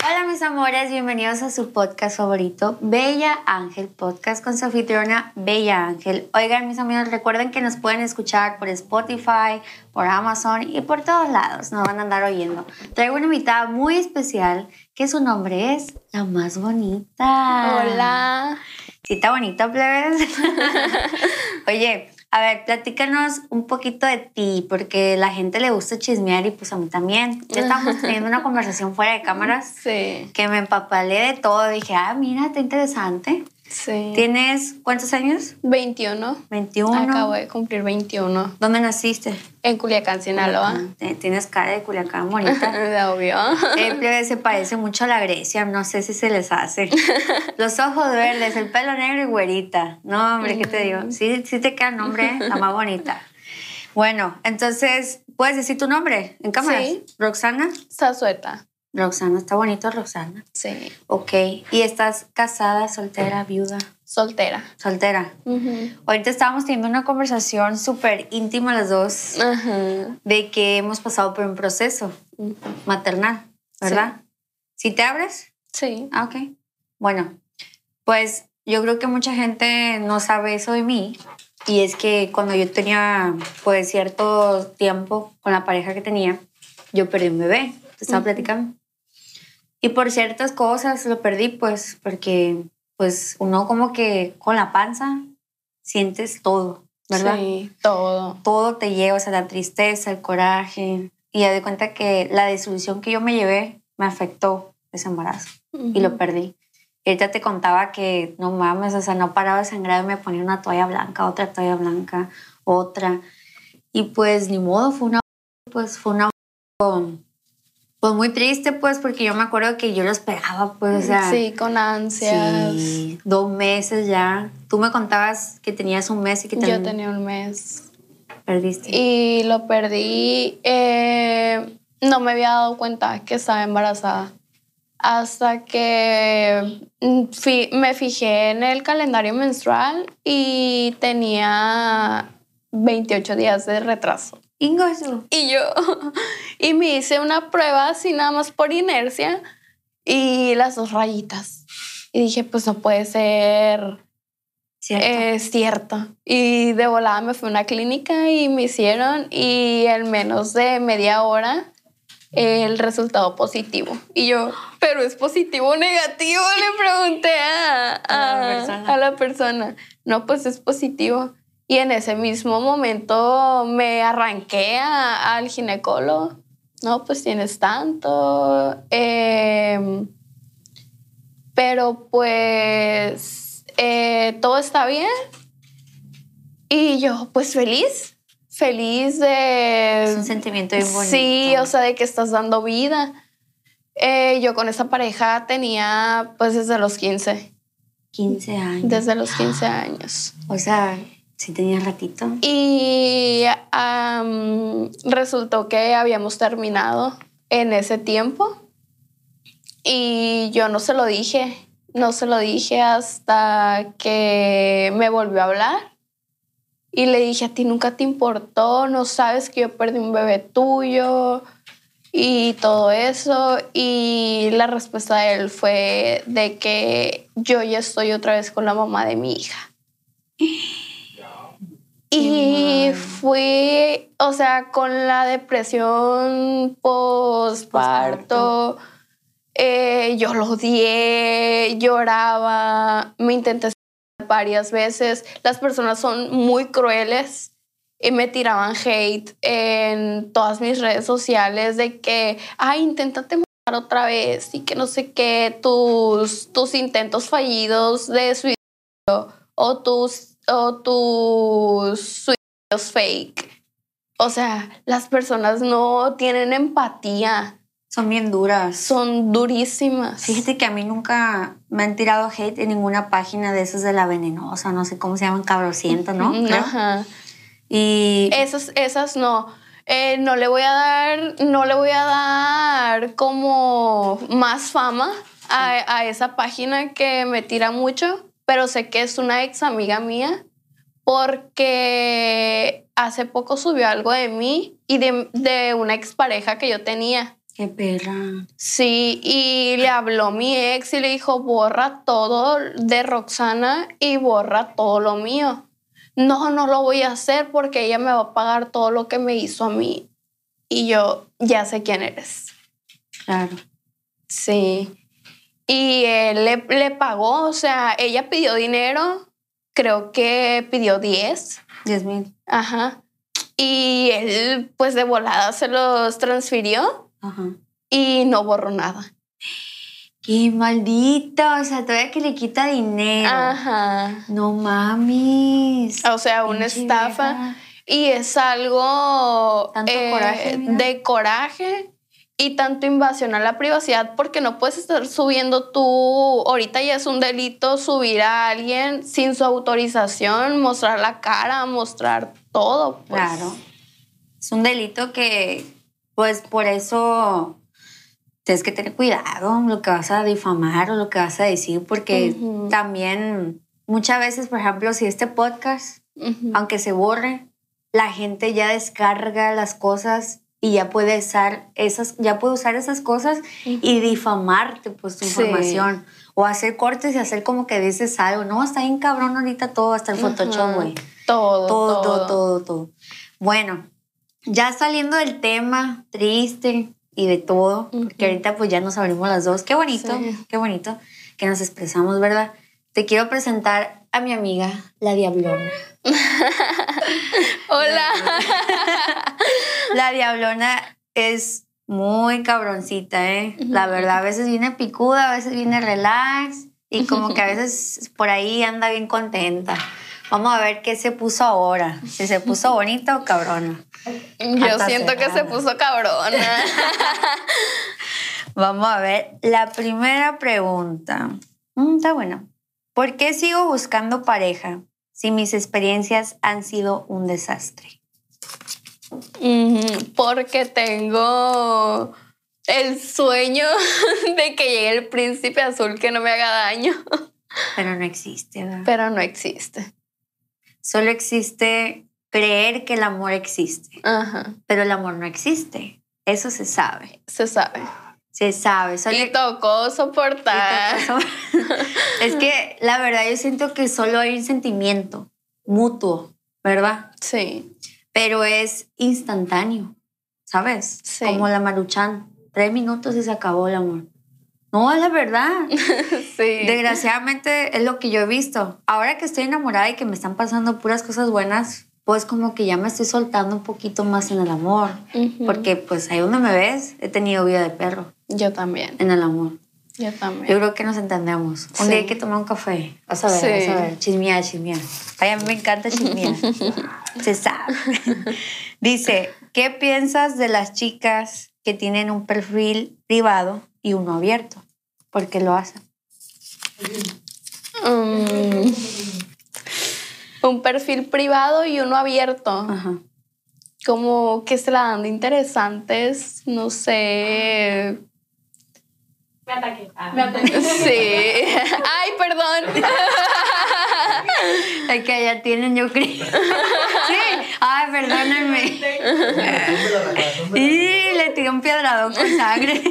Hola mis amores, bienvenidos a su podcast favorito, Bella Ángel, podcast con su anfitriona Bella Ángel. Oigan mis amigos, recuerden que nos pueden escuchar por Spotify, por Amazon y por todos lados, nos van a andar oyendo. Traigo una invitada muy especial que su nombre es la más bonita. Hola. Sí, está bonita, plebes. Oye, a ver, platícanos un poquito de ti, porque la gente le gusta chismear y pues a mí también. Ya estábamos teniendo una conversación fuera de cámaras Sí, que me empapalé de todo. Dije, ah, mira, está interesante. Sí. ¿Tienes cuántos años? 21. 21. Acabo de cumplir 21. ¿Dónde naciste? En Culiacán, Sinaloa. Tienes cara de Culiacán bonita. Obvio. El se parece mucho a la Grecia, no sé si se les hace. Los ojos verdes, el pelo negro y güerita. No, hombre, ¿qué te digo? Sí, sí te queda el nombre, la más bonita. Bueno, entonces, ¿puedes decir tu nombre en cámara? Sí. Roxana. Sazueta. Roxana, está bonito Roxana. Sí. Ok. ¿Y estás casada, soltera, viuda? Soltera. Soltera. Ujú. Ahorita estábamos teniendo una conversación súper íntima las dos Ajá. de que hemos pasado por un proceso maternal, ¿verdad? ¿Sí te abres? Sí. Ah, ok. Bueno, pues yo creo que mucha gente no sabe eso de mí. Y es que cuando yo tenía pues cierto tiempo con la pareja que tenía, yo perdí un bebé. Te estaba platicando. Y por ciertas cosas lo perdí pues porque pues uno como que con la panza sientes todo, ¿verdad? Sí, todo. todo te lleva, o sea, la tristeza, el coraje. Y ya de cuenta que la desilusión que yo me llevé me afectó ese embarazo y lo perdí. Y ahorita te contaba que no mames, o sea, no paraba de sangrar y me ponía una toalla blanca, otra toalla blanca, otra. Y pues ni modo, fue una, pues fue una, pues muy triste, pues, porque yo me acuerdo que yo lo esperaba, pues, o sea, sí, con ansias. sí, dos meses ya. Tú me contabas que tenías un mes y que Yo también tenía un mes. perdiste. Y lo perdí. eh, no me había dado cuenta que estaba embarazada. Hasta que mm, fi- me fijé en el calendario menstrual y tenía 28 días de retraso. Ingosu. Y yo, y me hice una prueba así nada más por inercia y las dos rayitas. Y dije, pues no puede ser ¿Cierto? es cierto. Y de volada me fui a una clínica y me hicieron y en menos de media hora el resultado positivo. Y yo, pero es positivo o negativo, le pregunté a, A la a- persona. a la persona. No, pues es positivo. Y en ese mismo momento me arranqué a- al ginecólogo. No, pues tienes tanto. em, pero pues eh, todo está bien. Y yo, pues feliz, feliz de... es un sentimiento bien bonito. Sí, o sea, de que estás dando vida. Eh, yo con esa pareja tenía pues desde los 15, 15 años. desde los 15 años. O sea, sí tenía ratito. Y resultó que habíamos terminado en ese tiempo y yo no se lo dije, no se lo dije hasta que me volvió a hablar y le dije, a ti nunca te importó, no sabes que yo perdí un bebé tuyo y todo eso. Y la respuesta de él fue de que yo ya estoy otra vez con la mamá de mi hija. Y fui, o sea, con la depresión postparto, eh, yo lo odié, lloraba, me intenté varias veces. Las personas son muy crueles y me tiraban hate en todas mis redes sociales de que, ay, inténtate matar otra vez y que no sé qué, tus, tus intentos fallidos de suicidio o tus, o tus suicidios fake. O sea, las personas no tienen empatía, Son bien duras. son durísimas. Fíjate que a mí nunca me han tirado hate en ninguna página de esas de la venenosa, no sé cómo se llaman, cabrociento, ¿no? Ajá. Y Esas, esas no. Eh, no le voy a dar, no le voy a dar como más fama a, a esa página que me tira mucho, pero sé que es una ex amiga mía porque hace poco subió algo de mí y de, de una expareja que yo tenía. qué perra. Sí, y le habló mi ex y le dijo, borra todo de Roxana y borra todo lo mío. No, no lo voy a hacer porque ella me va a pagar todo lo que me hizo a mí. Y yo, ya sé quién eres. Claro. Sí. Y él le, le pagó, o sea, ella pidió dinero, creo que pidió 10. 10 mil. Ajá. Y él, pues de volada se los transfirió Ajá. y no borró nada. Qué maldito. O sea, todavía que le quita dinero. Ajá. No mames. O sea, una estafa. Y es algo Tanto eh, coraje, de coraje y tanto invasión a la privacidad porque no puedes estar subiendo tú, ahorita ya es un delito subir a alguien sin su autorización, mostrar la cara, mostrar todo. pues. Claro. Es un delito que, pues por eso tienes que tener cuidado lo que vas a difamar o lo que vas a decir, porque también muchas veces, por ejemplo, si este podcast, aunque se borre, la gente ya descarga las cosas y ya puede usar esas, ya puede usar esas cosas y difamarte pues tu Sí. información. O hacer cortes y hacer como que dices algo. No, está bien cabrón ahorita todo, hasta el Photoshop, güey. Todo, Todo, todo, todo, todo, todo. Bueno, ya saliendo del tema triste y de todo, porque Ujú. ahorita pues ya nos abrimos las dos. Qué bonito, Sí. qué bonito que nos expresamos, ¿verdad? Te quiero presentar a mi amiga, la Diablona. Hola. La Diablona es muy cabroncita, ¿eh? La verdad, a veces viene picuda, a veces viene relax y como que a veces por ahí anda bien contenta. Vamos a ver qué se puso ahora, si se puso bonita o cabrona. Yo Hasta siento que se puso cabrona. Vamos a ver la primera pregunta. Mm, está bueno. ¿Por qué sigo buscando pareja si mis experiencias han sido un desastre? Ujú, Porque tengo el sueño de que llegue el príncipe azul que no me haga daño, Pero no existe, ¿verdad? pero no existe. Solo existe creer que el amor existe, Ajá, pero el amor no existe. Eso se sabe. se sabe. Se sabe. Solo Y tocó soportar. Eso- es que la verdad yo siento que solo hay un sentimiento mutuo, ¿verdad? Sí, Pero es instantáneo, ¿sabes? Sí. Como la maruchan. Tres minutos y se acabó el amor. No, es la verdad. sí. Desgraciadamente es lo que yo he visto. Ahora que estoy enamorada y que me están pasando puras cosas buenas, pues como que ya me estoy soltando un poquito más en el amor. Ujú. Porque pues ahí donde me ves, he tenido vida de perro Yo también, en el amor. yo Yo también. creo que nos entendemos. Un Sí. día hay que tomar un café. Vas a ver, Sí. vas a ver. Chismear, chismear. Ay, a mí me encanta chismear. Se sabe. Dice, ¿qué piensas de las chicas que tienen un perfil privado y uno abierto? ¿Por qué lo hacen? Mm. un perfil privado y uno abierto. Ajá. Como que se la dan de interesantes, no sé. Me ataqué. Ah. Sí. Ay, perdón. Es que ya tienen, yo creo. Sí. Ay, perdónenme. Y le tiré un piedrado con sangre.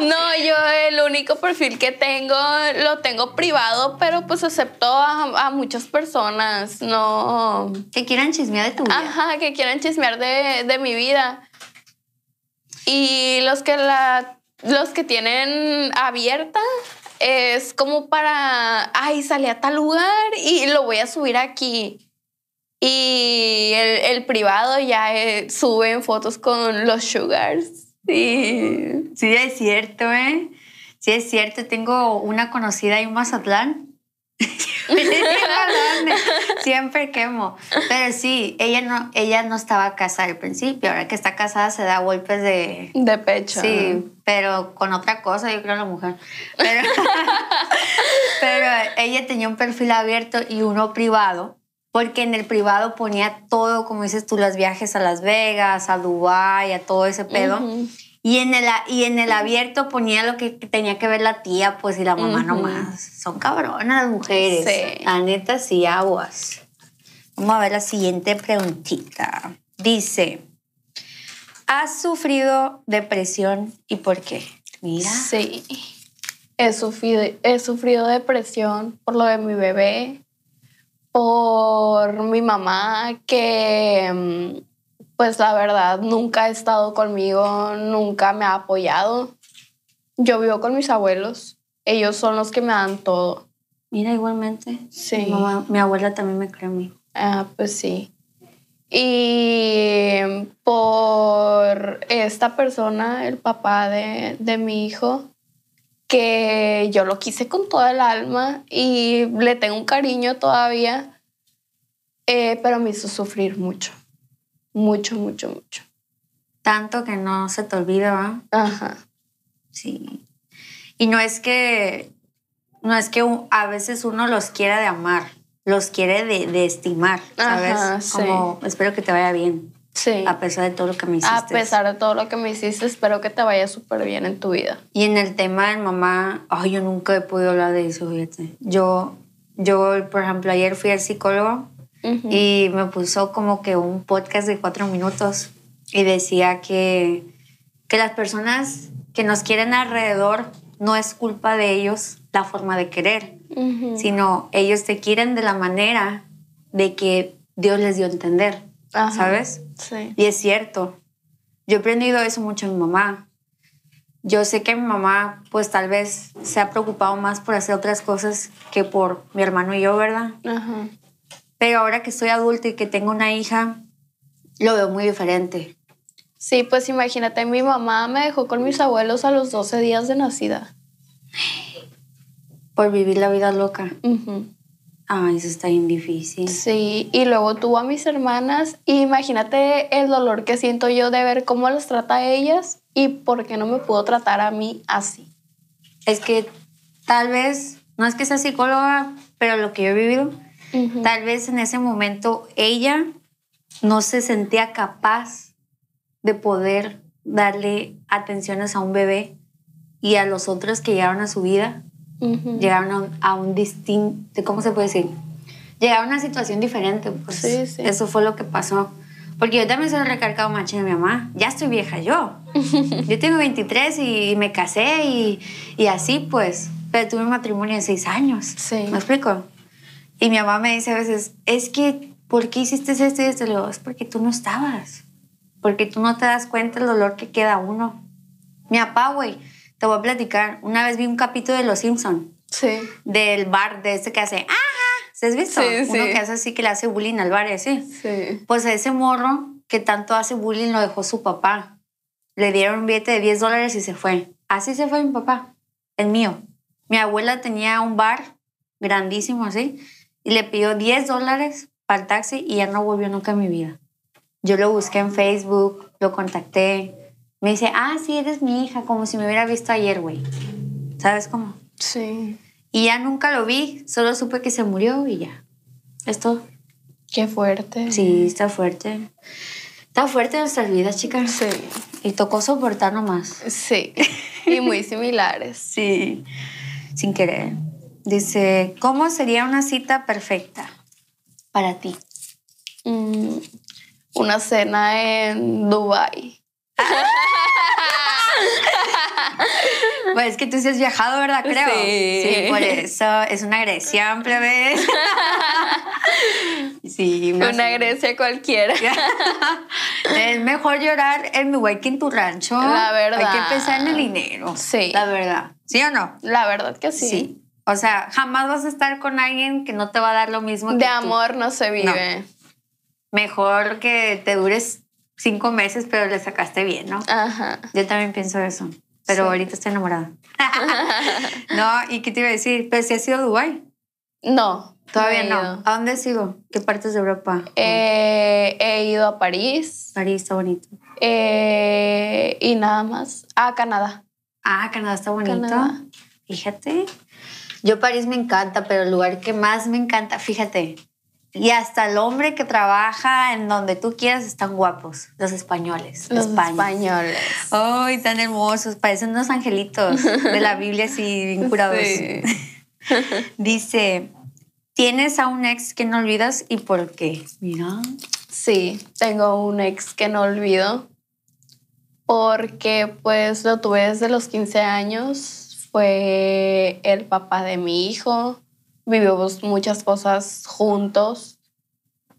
No, yo el único perfil que tengo lo tengo privado, pero pues acepto a, a muchas personas, no. que quieran chismear de tu vida. Ajá, que quieran chismear de, de mi vida. Y los que la, los que tienen abierta es como para, ay, salí a tal lugar y lo voy a subir aquí. Y el, el privado ya eh, suben fotos con los sugars. Y Sí, es cierto, ¿eh? Sí, es cierto. Tengo una conocida en Mazatlán. Siempre quemo. Pero sí, ella no, ella no estaba casada al principio. Ahora que está casada se da golpes de... de pecho. Sí, pero con otra cosa, yo creo la mujer. Pero, pero ella tenía un perfil abierto y uno privado, porque en el privado ponía todo, como dices tú, los viajes a Las Vegas, a Dubái, a todo ese pedo. Y en, el, y en el abierto ponía lo que tenía que ver la tía, pues, y la mamá nomás. Son cabronas las mujeres. Sí. La neta, sí, aguas. Vamos a ver la siguiente preguntita. Dice, ¿has sufrido depresión y por qué? Mira. Sí. He sufrido, he sufrido depresión por lo de mi bebé, por mi mamá, que mm, pues la verdad nunca ha estado conmigo, nunca me ha apoyado. Yo vivo con mis abuelos, ellos son los que me dan todo. Mira, igualmente. Sí. Mi, mamá- mi abuela también me cree a mí. Ah, pues sí. Y por esta persona, el papá de, de mi hijo, que yo lo quise con toda el alma y le tengo un cariño todavía, eh, pero me hizo sufrir mucho. Mucho, mucho, mucho. Tanto que no se te olvida, ¿va? Ajá. Sí. Y no es que, no es que a veces uno los quiera de amar, los quiere de, de estimar, ¿sabes? Ajá, sí. Como, espero que te vaya bien, Sí. a pesar de todo lo que me hiciste. A pesar de todo lo que me hiciste, espero que te vaya súper bien en tu vida. Y en el tema de mamá, ay, yo nunca he podido hablar de eso, fíjate. Yo, yo, por ejemplo, ayer fui al psicólogo Y me puso como que un podcast de cuatro minutos y decía que, que las personas que nos quieren alrededor no es culpa de ellos la forma de querer, sino ellos te quieren de la manera de que Dios les dio a entender, Ajá. ¿sabes? Sí. Y es cierto. Yo he aprendido eso mucho en mi mamá. Yo sé que mi mamá, pues tal vez se ha preocupado más por hacer otras cosas que por mi hermano y yo, ¿verdad? Ajá. Pero ahora que soy adulta y que tengo una hija, lo veo muy diferente. Sí, pues imagínate, mi mamá me dejó con mis abuelos a los 12 días de nacida. Por vivir la vida loca. Ujú. Ay, eso está bien difícil. Sí, y luego tuvo a mis hermanas y imagínate el dolor que siento yo de ver cómo las trata a ellas y por qué no me pudo tratar a mí así. Es que tal vez, no es que sea psicóloga, pero lo que yo he vivido, Tal vez en ese momento ella no se sentía capaz de poder darle atenciones a un bebé y a los otros que llegaron a su vida, llegaron a un, a un distinto, ¿cómo se puede decir? Llegaron a una situación diferente, pues Sí, sí. eso fue lo que pasó. Porque yo también soy recargado macho de mi mamá, ya estoy vieja yo. yo tengo 23 y, me casé y, y así pues, pero tuve un matrimonio de 6 años. Sí. ¿Me explico? Y mi mamá me dice a veces, es que, ¿por qué hiciste esto y esto? Le digo, es porque tú no estabas. Porque tú no te das cuenta el dolor que queda uno. Mi papá, güey, te voy a platicar. Una vez vi un capítulo de Los Simpson Sí. del bar de este que hace, ¡ajá! ¿Se has visto? Sí, Uno sí. que hace así, que le hace bullying al bar así. Sí. Pues a ese morro que tanto hace bullying lo dejó su papá. Le dieron un billete de 10 dólares y se fue. Así se fue mi papá, el mío. Mi abuela tenía un bar grandísimo así y le pidió 10 dólares para el taxi y ya no volvió nunca en mi vida. Yo lo busqué en Facebook, lo contacté. Me dice, ah, sí, eres mi hija, como si me hubiera visto ayer, güey. ¿Sabes cómo? Sí. Y ya nunca lo vi, solo supe que se murió y ya. Es todo. Qué fuerte. Sí, está fuerte. Está fuerte nuestras vidas, chicas. Sí. Y tocó soportar nomás. Sí. Y muy similares. Sí. Sin querer. Dice, ¿cómo sería una cita perfecta para ti? Mm, una cena en Dubai. Pues es que tú sí has viajado, ¿verdad? Creo. Sí. por eso. Es una agresión, plebe. sí, más- Una Grecia cualquiera. Es mejor llorar en mi que en tu rancho. La verdad. Hay que pensar en el dinero. Sí. La verdad. ¿Sí o no? La verdad que sí. O sea, jamás vas a estar con alguien que no te va a dar lo mismo que De tú. amor no se vive. Mejor que te dures cinco meses, pero le sacaste bien, ¿no? Ajá. Yo también pienso eso. Pero Sí. ahorita estoy enamorada. no, ¿y qué te iba a decir? Pero si has ido a Dubái. No. Todavía no. ¿A dónde has ido? ¿Qué partes de Europa? Eh, he ido a París París está bonito. eh, y nada más. A Canadá. Ah, Canadá está bonito. Canadá. Fíjate. Yo París me encanta, pero el lugar que más me encanta, fíjate. Y hasta el hombre que trabaja en donde tú quieras están guapos, los españoles. Los España. españoles. Ay, tan hermosos, parecen unos angelitos de la Biblia así bien curados. Sí. Dice, ¿tienes a un ex que no olvidas y por qué? Mira. Sí, tengo un ex que no olvido porque pues lo tuve desde los 15 años, fue el papá de mi hijo, vivimos muchas cosas juntos,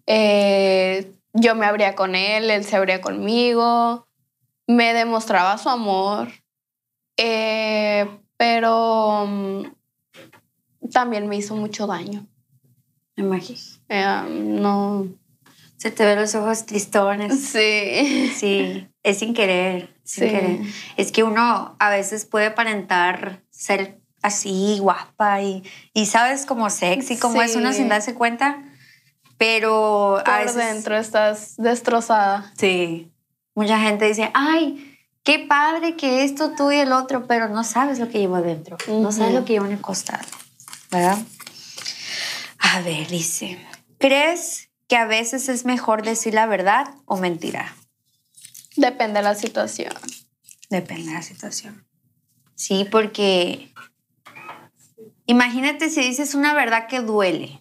Eh, yo me abría con él, él se abría conmigo, me demostraba su amor, eh, pero mm, también me hizo mucho daño. Me imagino. Eh, no, Se te ven los ojos tristones. sí. Sí, es sin querer, Sí. querer. Es que uno a veces puede aparentar ser así guapa y, y sabes como sexy, como es uno sin darse cuenta, pero a veces dentro estás destrozada. sí. Mucha gente dice, ay, qué padre que esto, tú y el otro, pero no sabes lo que llevo adentro, no sabes lo que llevo en el costado, ¿verdad? A ver, dice, ¿crees que a veces es mejor decir la verdad o mentira? Depende de la situación. Depende de la situación. Sí, porque imagínate si dices una verdad que duele.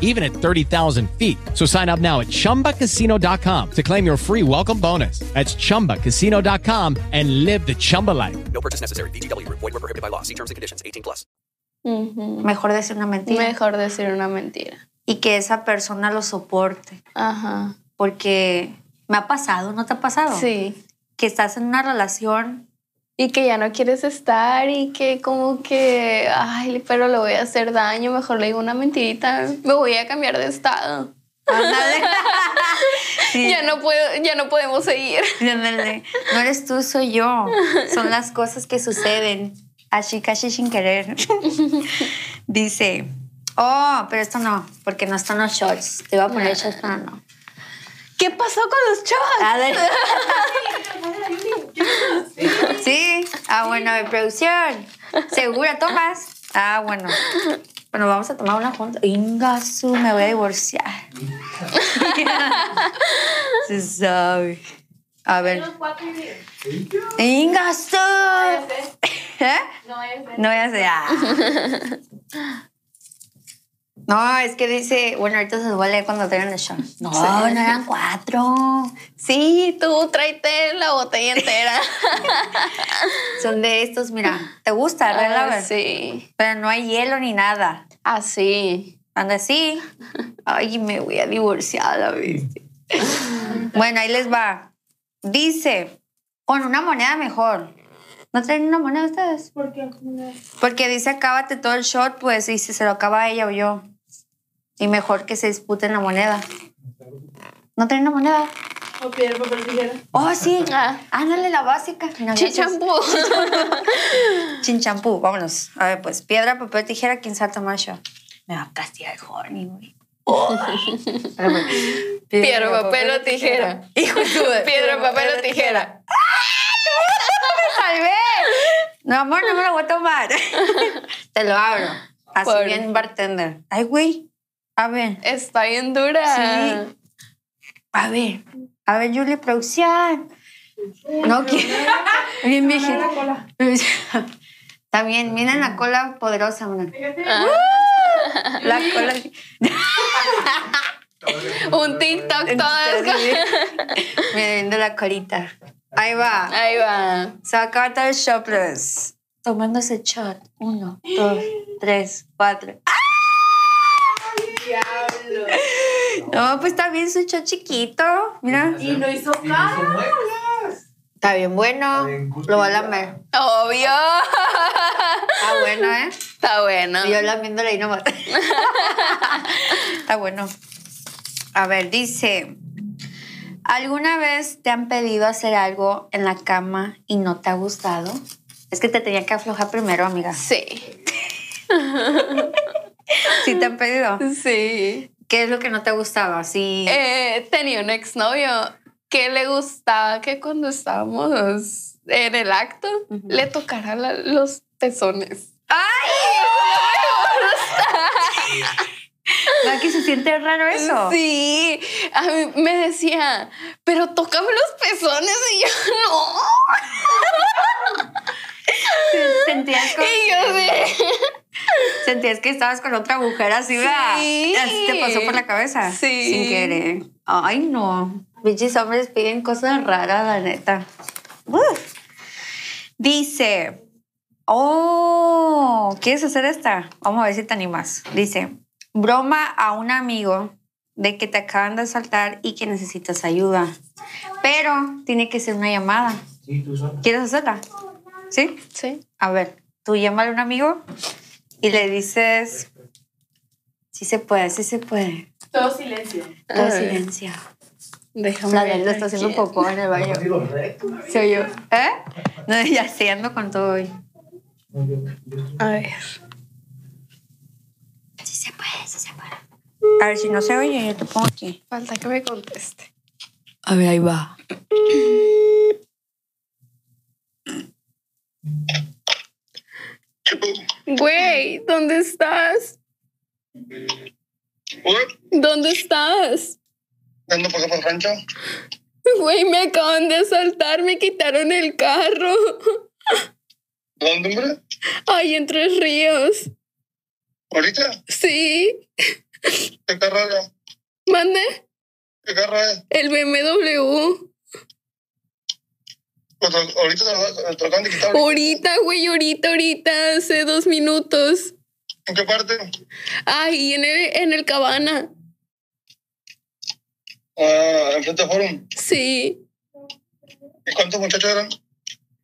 even at 30,000 feet. So sign up now at chumbacasino.com to claim your free welcome bonus. That's chumbacasino.com and live the Chumba life. No purchase necessary. VGW Group. Void were prohibited by law. See terms and conditions. 18 plus. Ujú. Mejor decir una mentira. Mejor decir una mentira. Y que esa persona lo soporte. Ajá. Porque me ha pasado, ¿no te ha pasado? Sí. Que estás en una relación. Y que ya no quieres estar y que como que, ay, pero le voy a hacer daño, mejor le digo una mentirita, me voy a cambiar de estado. Sí, Ya no puedo, ya no podemos seguir. ándale. No eres tú, soy yo. Son las cosas que suceden. Así casi sin querer. Dice, oh, pero esto no, porque no están los shorts. Te iba a poner shorts, pero no. ¿Qué pasó con los chavos? A ver. Sí. Ah, bueno, de producción. ¿Segura tomas? Ah, bueno. Bueno, vamos a tomar una junta. Ingasu, me voy a divorciar. Se sabe. A ver. Ingasu. ¿Eh? No voy a hacer. Ah. No, es que dice, bueno, ahorita se los voy a leer cuando tengan el show. No, no eran cuatro. Sí, tú tráete la botella entera. Son de estos, mira. ¿Te gusta? Ah, sí. Pero no hay hielo ni nada. Así. Anda así. Ay, me voy a divorciar la bestia. Bueno, ahí les va. Dice, con una moneda mejor. ¿No traen una moneda ustedes? ¿Por qué? Porque dice, acábate todo el shot, pues, y si se lo acaba ella o yo. Y mejor que se disputen la moneda. ¿No traen una moneda? O piedra, papel, tijera. Oh, sí. Ah. Ándale, la básica. No, gracias. Chichampú. Chinchampú, vámonos. A ver, pues, piedra, papel, tijera, ¿quién sabe tomar shot? Me va a castigar el horny, güey. Piedra, papel o tijera. Hijo de tu- Piedra, papel o tijera. ¡Me salvé! No, amor, no me lo voy a tomar. Te lo abro. Así Por- bien bartender. Ay, güey. A ver. Está bien dura. Sí. A ver. A ver, Julie, producción. No quiero. Bien viejita. Está bien, miren la cola poderosa, man. Ah, La cola. un TikTok todo es Miren, de la colita. Ahí va. Ahí va. Se va a acabar todo el shopless. Tomando ese shot. Uno, dos, tres, cuatro. Diablo. No, pues está bien su shot chiquito. Mira. Y no hizo caras. Está bien bueno. Lo voy a lamer. Obvio. Está bueno, ¿eh? Está bueno. Y yo lamiéndole ahí nomás. Está bueno. A ver, dice. ¿Alguna vez te han pedido hacer algo en la cama y no te ha gustado? Es que te tenía que aflojar primero, amiga. Sí. ¿Sí te han pedido? Sí. ¿Qué es lo que no te gustaba? Sí. Eh, tenía un exnovio que le gustaba que cuando estábamos en el acto le tocara la- los pezones. ¿Verdad que se siente raro eso? Sí, a mí me decía, pero tócame los pezones y yo no. Sentías, como- Y yo sí. Sentías que estabas con otra mujer así, ¿verdad? Sí. Así te pasó por la cabeza. Sí. Sin querer. Ay, no. Bichis hombres piden cosas raras, la neta. Uf. Dice. Oh, ¿quieres hacer esta? Vamos a ver si te animas. Dice, broma a un amigo de que te acaban de saltar y que necesitas ayuda. Pero tiene que ser una llamada. ¿Quieres hacerla? ¿Sí? Sí. A ver, tú llámale a un amigo y le dices, sí se puede, sí se puede. Todo silencio. Todo silencio. Déjame La ver Delta está haciendo popó en el baño. Soy yo. ¿Eh? No, ya estoy ando con todo hoy. A ver. Sí se puede, sí se puede. A ver, si no se oye, yo te pongo aquí. Falta que me conteste. A ver, ahí va. Güey, ¿dónde estás? ¿Dónde estás? Por acá por rancho. Güey, me acaban de asaltar, me quitaron el carro. ¿Dónde, hombre? Ay, en Tres Ríos. ¿Ahorita? Sí. ¿Qué carro era? Mande ¿Qué carro es? el BMW. Pues, ahorita acaban de quitar. Ahorita, güey, ahorita, ahorita, hace dos minutos. ¿En qué parte? Ay, en el, en el cabana. Ah, enfrente de Forum. Sí. ¿Y cuántos muchachos eran?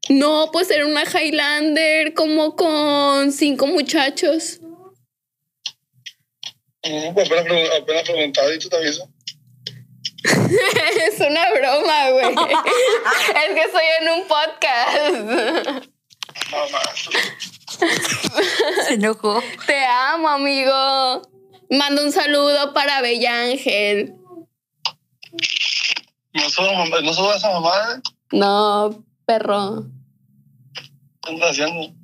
No, pues era una Highlander como con cinco muchachos. Pues apenas, apenas preguntaba y tú te aviso. es una broma, güey. es que estoy en un podcast. No más. Se enojó. Te amo, amigo. Mando un saludo para Bella Ángel. No subo, no subo esa mamá. ¿eh? No, perro. ¿Qué andas haciendo?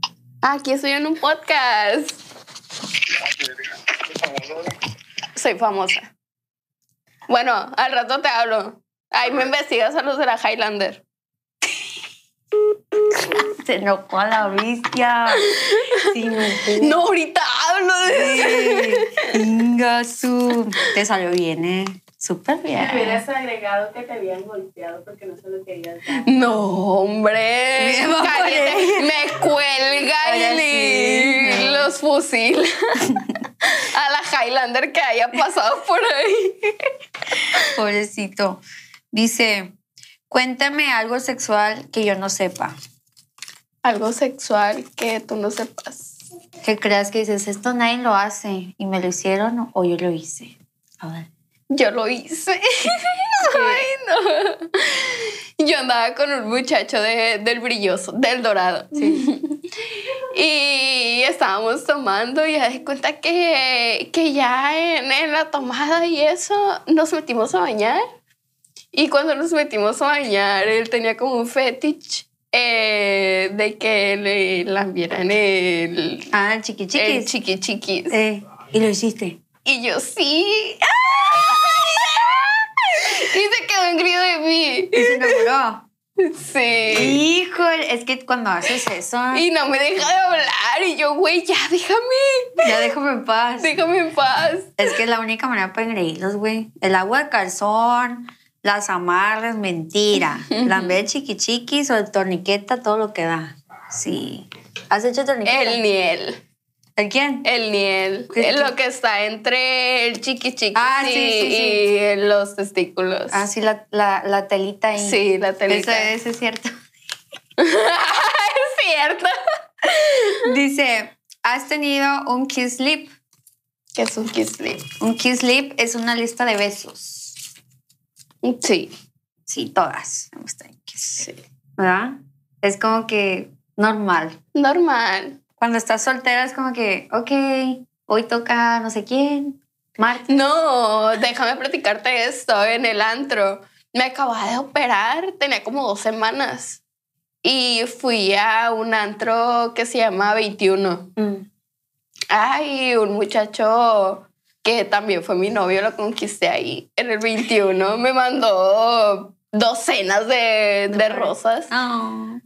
Aquí estoy en un podcast. Soy famosa. Bueno, al rato te hablo. Ahí me investigas a los de la Highlander. Se enojó a la bestia. Enojó. No, ahorita hablo de Ingasu. Te salió bien, ¿eh? Súper Me bien. hubieras agregado que te habían golpeado porque no se lo querías dar. No, hombre. Me va a Cállate. poner. Me cuelga Ahora y sí. los fusila. A la Highlander que haya pasado por ahí. Pobrecito. Dice, cuéntame algo sexual que yo no sepa. Algo sexual que tú no sepas. Que creas que dices, esto nadie lo hace y me lo hicieron o yo lo hice. A ver. Yo lo hice. Ay, no. Yo andaba con un muchacho de- del brilloso, del dorado. Y estábamos tomando y ya de cuenta que, que ya en, en la tomada y eso nos metimos a bañar. Y cuando nos metimos a bañar, él tenía como un fetish eh, de que le lambieran el, Ah, chiqui el chiquis. chiqui chiquis. Eh, y lo hiciste. Y yo sí. Y se quedó en grito de mí. Y se enamoró. Sí. Híjole, es que cuando haces eso, Y no me deja de hablar. Y yo, güey, ya déjame. ya déjame en paz. Déjame en paz. Es que es la única manera para engreírlos, güey. El agua de calzón, las amarras, mentira. La de chiqui chiquis o el torniqueta, todo lo que da. Sí. ¿Has hecho torniqueta? El niel. ¿El quién? El niel. ¿Qué- lo que está entre el chiqui chiqui Ah, sí, y, sí, sí. y los testículos. Ah, sí, la, la, la telita ahí. Sí, la telita. eso es cierto. es cierto. Dice, ¿has tenido un kiss lip? Que es un kiss slip. Un kiss lip es una lista de besos. Sí. Sí, todas. Me gusta el kiss sí. ¿Verdad? Es como que normal. Normal. Cuando estás soltera es como que, ok, hoy toca no sé quién, martes. No, déjame platicarte esto en el antro. Me acababa de operar, tenía como dos semanas. Y fui a un antro que se llama 21. Mm. Ay, un muchacho que también fue mi novio, lo conquisté ahí en el 21. Me mandó docenas de, de rosas. Oh.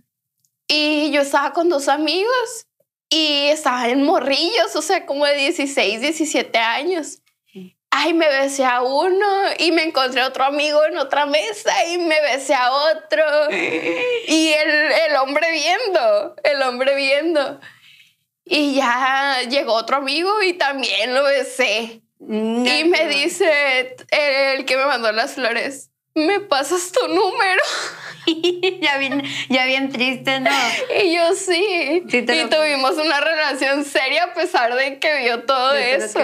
Y yo estaba con dos amigos y estaban en morrillos, o sea, como de 16, 17 años. Ay, me besé a uno y me encontré otro amigo en otra mesa y me besé a otro. Y el, el hombre viendo, el hombre viendo. Y ya llegó otro amigo y también lo besé. Y me dice el que me mandó las flores, ¿me pasas tu número? ya, bien, ya bien triste, ¿no? Y yo sí. Sí, te y lo- tuvimos una relación seria a pesar de que vio todo todo eso.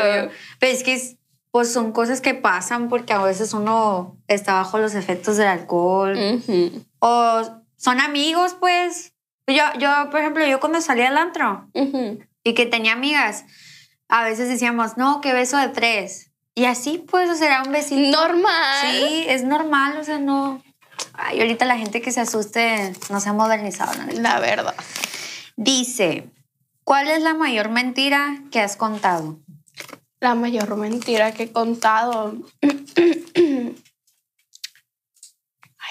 Pero es que es- pues son cosas que pasan porque a veces uno está bajo los efectos del alcohol o son amigos, pues. Yo, yo, por ejemplo, yo cuando salía al antro y que tenía amigas, a veces decíamos, no, qué beso de tres. Y así, pues, o sea, era un besito. Normal. Sí, es normal, o sea, no. Ay, ahorita la gente que se asuste no se ha modernizado, la neta. La verdad. Dice, ¿cuál es la mayor mentira que has contado? La mayor mentira que he contado. Ay,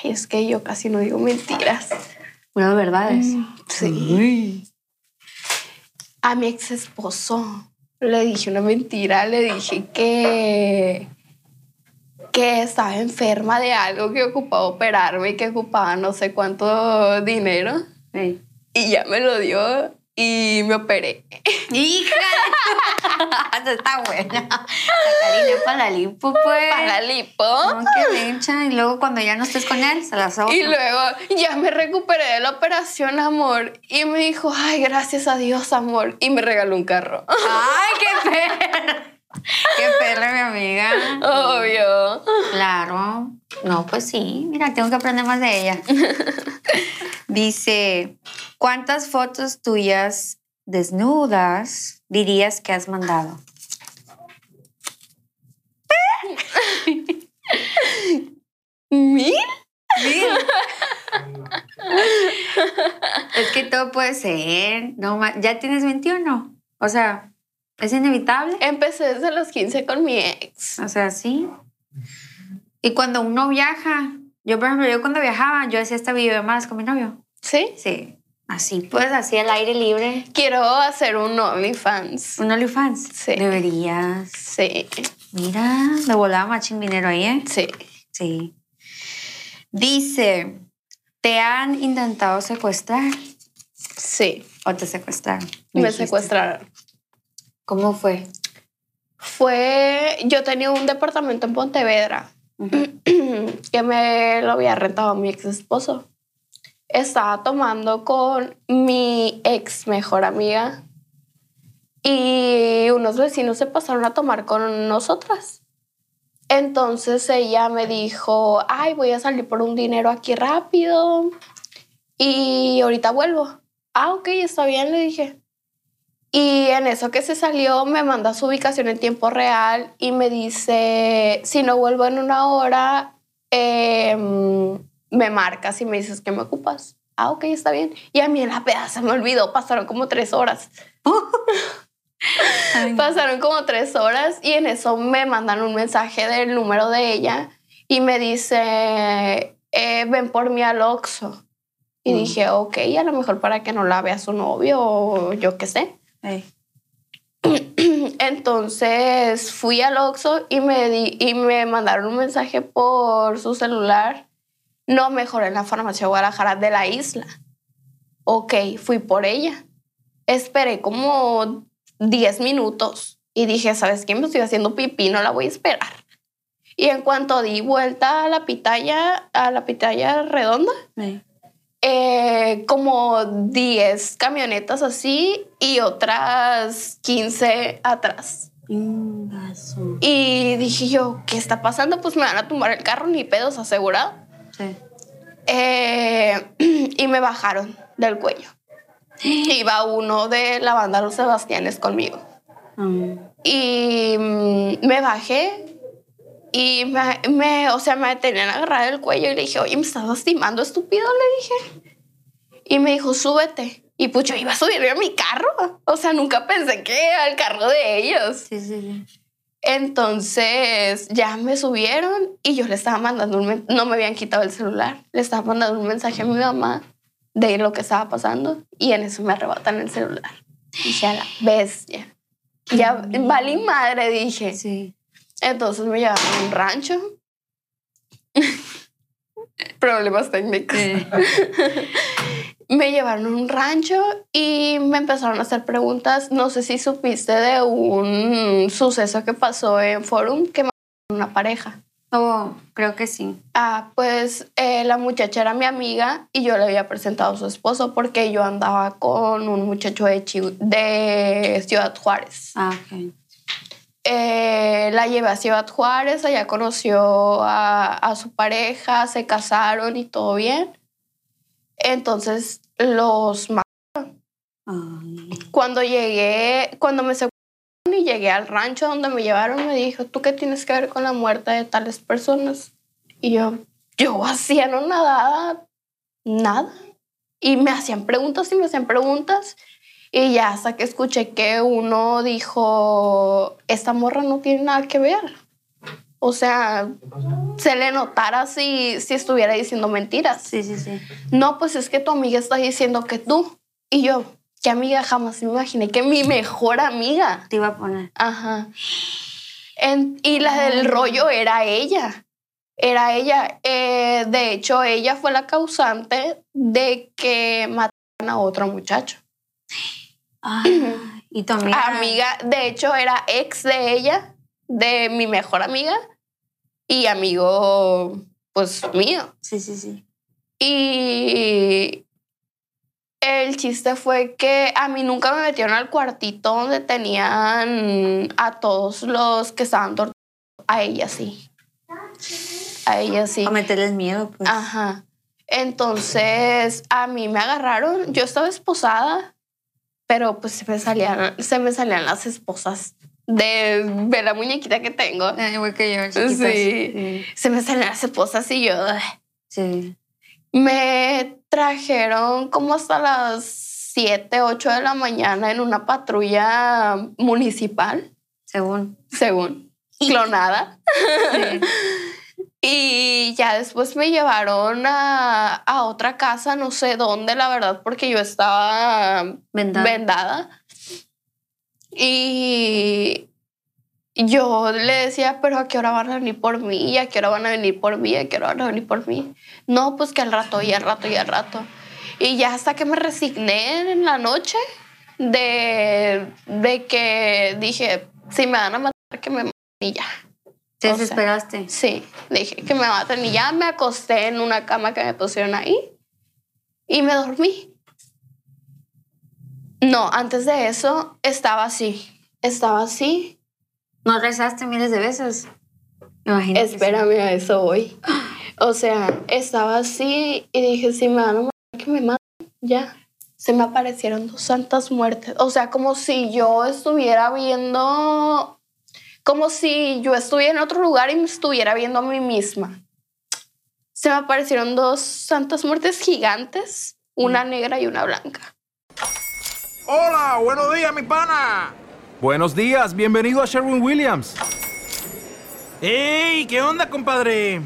es que yo casi no digo mentiras. Puras verdades. Sí. A mi ex esposo le dije una mentira, le dije que que estaba enferma de algo, que ocupaba operarme y que ocupaba no sé cuánto dinero Sí. y ya me lo dio y me operé. ¡Hija! Está buena. Catalina para la lipo, pues. Para lipo. No, que mencha. Y luego cuando ya no estés con él, se las hago. Y luego ya me recuperé de la operación, amor. Y me dijo, ay, gracias a Dios, amor. Y me regaló un carro. ¡Ay, qué perra! ¡Qué perra, mi amiga! Obvio. Claro. No, pues sí. Mira, tengo que aprender más de ella. Dice, ¿cuántas fotos tuyas desnudas dirías que has mandado? ¿Mil? Es que todo puede ser. No, ya tienes 21. O sea, es inevitable. Empecé desde los 15 con mi ex. O sea, sí. Y cuando uno viaja, yo por ejemplo, yo cuando viajaba, yo hacía esta videollamadas con mi novio. ¿Sí? Sí. Así pues, así al aire libre. Quiero hacer un OnlyFans. Un OnlyFans. Sí. Deberías. Sí, Mira, me volaba machín dinero ahí, ¿eh? sí. Sí. Dice, ¿te han intentado secuestrar Sí. o te secuestraron? Me secuestraron. ¿Cómo fue? Fue. Yo tenía un departamento en Pontevedra que me lo había rentado mi ex esposo. Estaba tomando con mi ex mejor amiga y unos vecinos se pasaron a tomar con nosotras. Entonces ella me dijo, ay, voy a salir por un dinero aquí rápido y ahorita vuelvo. Ah, ok, está bien, le dije. Y en eso que se salió, me manda su ubicación en tiempo real y me dice, si no vuelvo en una hora, em, me marcas y me dices que me ocupas. Ah, ok, está bien. Y a mí en la peda se me olvidó, pasaron como tres horas. Pasaron como tres horas y en eso me mandan un mensaje del número de ella y me dice, eh, ven por mí al Oxxo. Y Mm. dije, ok, a lo mejor para que no la vea su novio o yo qué sé. Entonces fui al Oxxo y me, di, y me mandaron un mensaje por su celular. No, mejor en la farmacia Guadalajara de la isla. Ok, fui por ella. Esperé como 10 minutos y dije, ¿sabes qué? Me estoy haciendo pipí, no la voy a esperar. Y en cuanto di vuelta a la pitaya, a la pitaya redonda. Eh, como 10 camionetas así y otras 15 atrás. Y dije yo, ¿qué está pasando? Pues me van a tumbar el carro, ni pedos, asegurado. Sí. Eh, y me bajaron del cuello. Iba uno de la banda Los Sebastianes conmigo. Mm. Y mm, me bajé y me, me- o sea, me tenían agarrado el cuello y le dije, oye, me estás lastimando, estúpido, le dije. Y me dijo, súbete. Y pues yo iba a subirme a mi carro. O sea, nunca pensé que al carro de ellos. Sí, sí, sí. Entonces ya me subieron y yo le estaba mandando un no me habían quitado el celular, le estaba mandando un mensaje a mi mamá de lo que estaba pasando y en eso me arrebatan el celular. Dije a la bestia. Ya valí madre, dije. Sí. Entonces me llevaron a un rancho. Problemas técnicos. me llevaron a un rancho y me empezaron a hacer preguntas. No sé si supiste de un suceso que pasó en Forum que mataron a una pareja. Oh, creo que sí. Ah, pues eh, la muchacha era mi amiga y yo le había presentado a su esposo porque yo andaba con un muchacho de, Chi- de Ciudad Juárez. Ah, ok. Eh, la llevé a Ciudad Juárez, allá conoció a, a su pareja, se casaron y todo bien. Entonces los ma- Ay. cuando llegué, cuando me separaron y llegué al rancho donde me llevaron, me dijo, ¿tú qué tienes que ver con la muerte de tales personas? Y yo, yo hacía no nada, nada. Y me hacían preguntas y me hacían preguntas. Y ya hasta que escuché que uno dijo, esta morra no tiene nada que ver. O sea, se le notara si, si estuviera diciendo mentiras. Sí, sí, sí. No, pues es que tu amiga está diciendo que tú. Y yo, ¿qué amiga? Jamás me imaginé que mi mejor amiga. Te iba a poner. Ajá. En- y la del rollo era ella. Era ella. Eh, de hecho, ella fue la causante de que mataran a otro muchacho. Y tu amiga. Amiga, de hecho, era ex de ella, de mi mejor amiga, y amigo, pues mío. Sí, sí, sí. Y el chiste fue que a mí nunca me metieron al cuartito donde tenían a todos los que estaban torturando. A ella sí. A ella sí. A meterles miedo, pues. Ajá. Entonces a mí me agarraron. Yo estaba esposada, pero pues se me salían, se me salían las esposas de, de la muñequita que tengo. Igual que yo, chiquitas. Sí. Se me salían las esposas y yo. Sí. me trajeron como hasta las 7, 8 de la mañana en una patrulla municipal, Según. según clonada. Sí. Y ya después me llevaron a, a otra casa, no sé dónde, la verdad, porque yo estaba Vendada. vendada. Y yo le decía, pero ¿a qué hora van a venir por mí? ¿Y ¿A qué hora van a venir por mí? ¿A qué hora van a venir por mí? No, pues que al rato y al rato y al rato. Y ya hasta que me resigné en la noche de, de que dije, si me van a matar, que me maten y ya. Te o sea, desesperaste. Sí, dije que me maten y ya me acosté en una cama que me pusieron ahí y me dormí. No, antes de eso estaba así, estaba así. ¿No rezaste miles de veces? Imagínate. Espérame, a eso voy. O sea, estaba así y dije, si me van a matar, que me maten. Ya. Se me aparecieron dos santas muertes. O sea, como si yo estuviera viendo. Como si yo estuviera en otro lugar y me estuviera viendo a mí misma. Se me aparecieron dos santas muertes gigantes, una negra y una blanca. Hola, buenos días, mi pana. Buenos días, bienvenido a Sherwin Williams. ¡Ey! ¿Qué onda, compadre?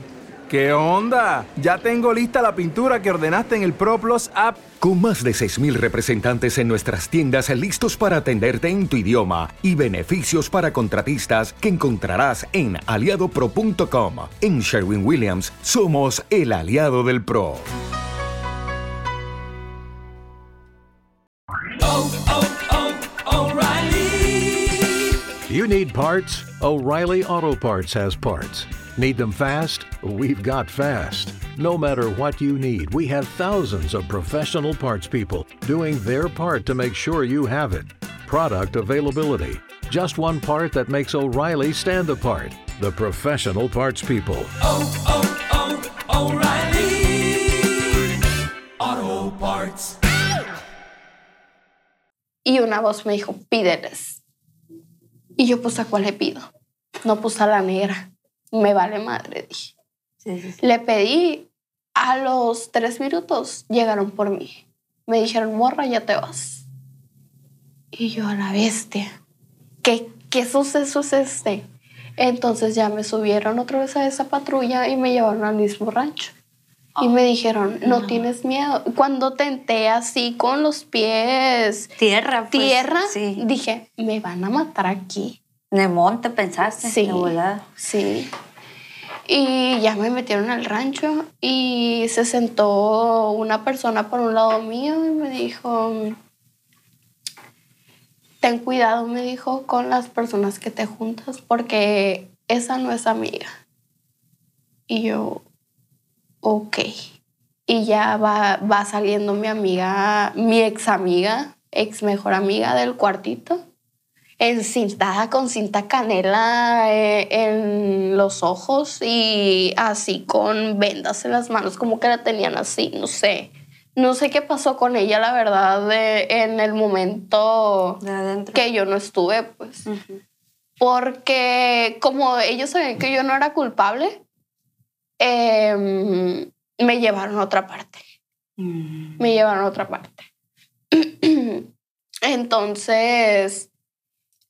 ¿Qué onda? Ya tengo lista la pintura que ordenaste en el ProPlus app. Con más de 6.000 representantes en nuestras tiendas listos para atenderte en tu idioma y beneficios para contratistas que encontrarás en aliadopro.com. En Sherwin Williams somos el aliado del PRO. You need parts? O'Reilly Auto Parts has parts. Need them fast? We've got fast. No matter what you need, we have thousands of professional parts people doing their part to make sure you have it. Product availability. Just one part that makes O'Reilly stand apart. The professional parts people. Oh, oh, oh, O'Reilly. Auto parts. Y una voz me dijo, pídeles. Y yo, pues, ¿a cuál le pido? No, pues a la negra. Me vale madre, dije. Sí, sí, sí. Le pedí, a los tres minutos llegaron por mí. Me dijeron, morra, ya te vas. Y yo, a la bestia, ¿qué, qué suceso es este? Entonces ya me subieron otra vez a esa patrulla y me llevaron al mismo rancho. Y me dijeron, no, tienes miedo. Cuando tenté así con los pies Tierra. pues, tierra, dije, me van a matar aquí. De monte pensaste. Sí. De. Sí. Y ya me metieron al rancho y se sentó una persona por un lado mío y me dijo, ten cuidado, me dijo, con las personas que te juntas porque esa no es amiga. Y yo, ok. Y ya va, va saliendo mi amiga, mi ex amiga, ex mejor amiga del cuartito encintada con cinta canela eh, en los ojos y así con vendas en las manos, como que la tenían así, no sé. No sé qué pasó con ella, la verdad, de- en el momento que yo no estuve, pues. Porque como ellos sabían que yo no era culpable, em, me llevaron a otra parte Mm. me llevaron a otra parte. Entonces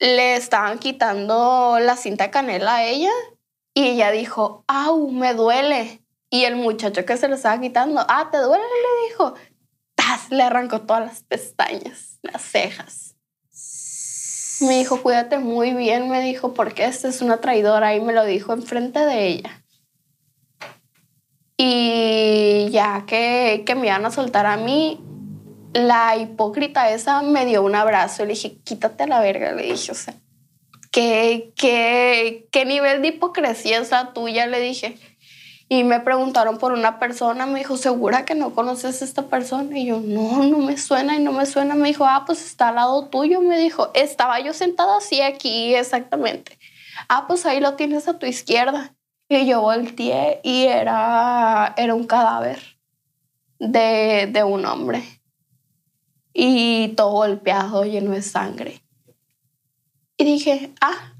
le estaban quitando la cinta canela a ella y ella dijo, au, me duele. Y el muchacho que se lo estaba quitando, ah, ¿te duele? Le dijo, ¡Tas! le arrancó todas las pestañas, las cejas. Me dijo, cuídate muy bien, me dijo, porque esta es una traidora y me lo dijo enfrente de ella. Y ya que, que me iban a soltar a mí, la hipócrita esa me dio un abrazo le dije, quítate a la verga, le dije, o sea, ¿qué, qué, qué nivel de hipocresía es la tuya? Le dije. Y me preguntaron por una persona, me dijo, ¿segura que no conoces a esta persona? Y yo, no, no me suena y no me suena. Me dijo, ah, pues está al lado tuyo, me dijo. Estaba yo sentada así aquí, exactamente. Ah, pues ahí lo tienes a tu izquierda. Y yo volteé y era, era un cadáver de, de un hombre. Y todo golpeado, lleno de sangre. Y dije, ah,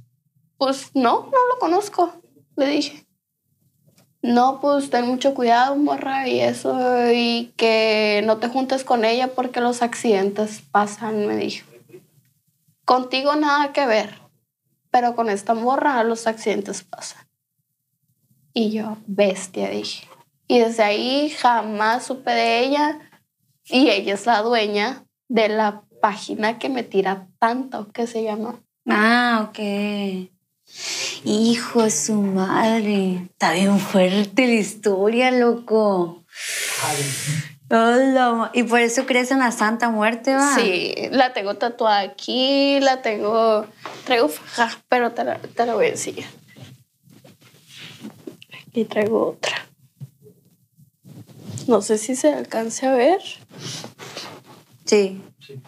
pues no, no lo conozco. Le dije. No, pues ten mucho cuidado, morra, y eso, y que no te juntes con ella porque los accidentes pasan, me dijo. Contigo nada que ver, pero con esta morra los accidentes pasan. Y yo, bestia, dije. Y desde ahí jamás supe de ella, y ella es la dueña de la página que me tira tanto, que se llama Ah, ok. Hijo de su madre. Está bien fuerte la historia, loco. Hola, y por eso crees en la Santa Muerte, va. Sí, la tengo tatuada aquí, la tengo, traigo faja, pero te la, te la voy a enseñar. Aquí traigo otra. No sé si se alcance a ver. Sí.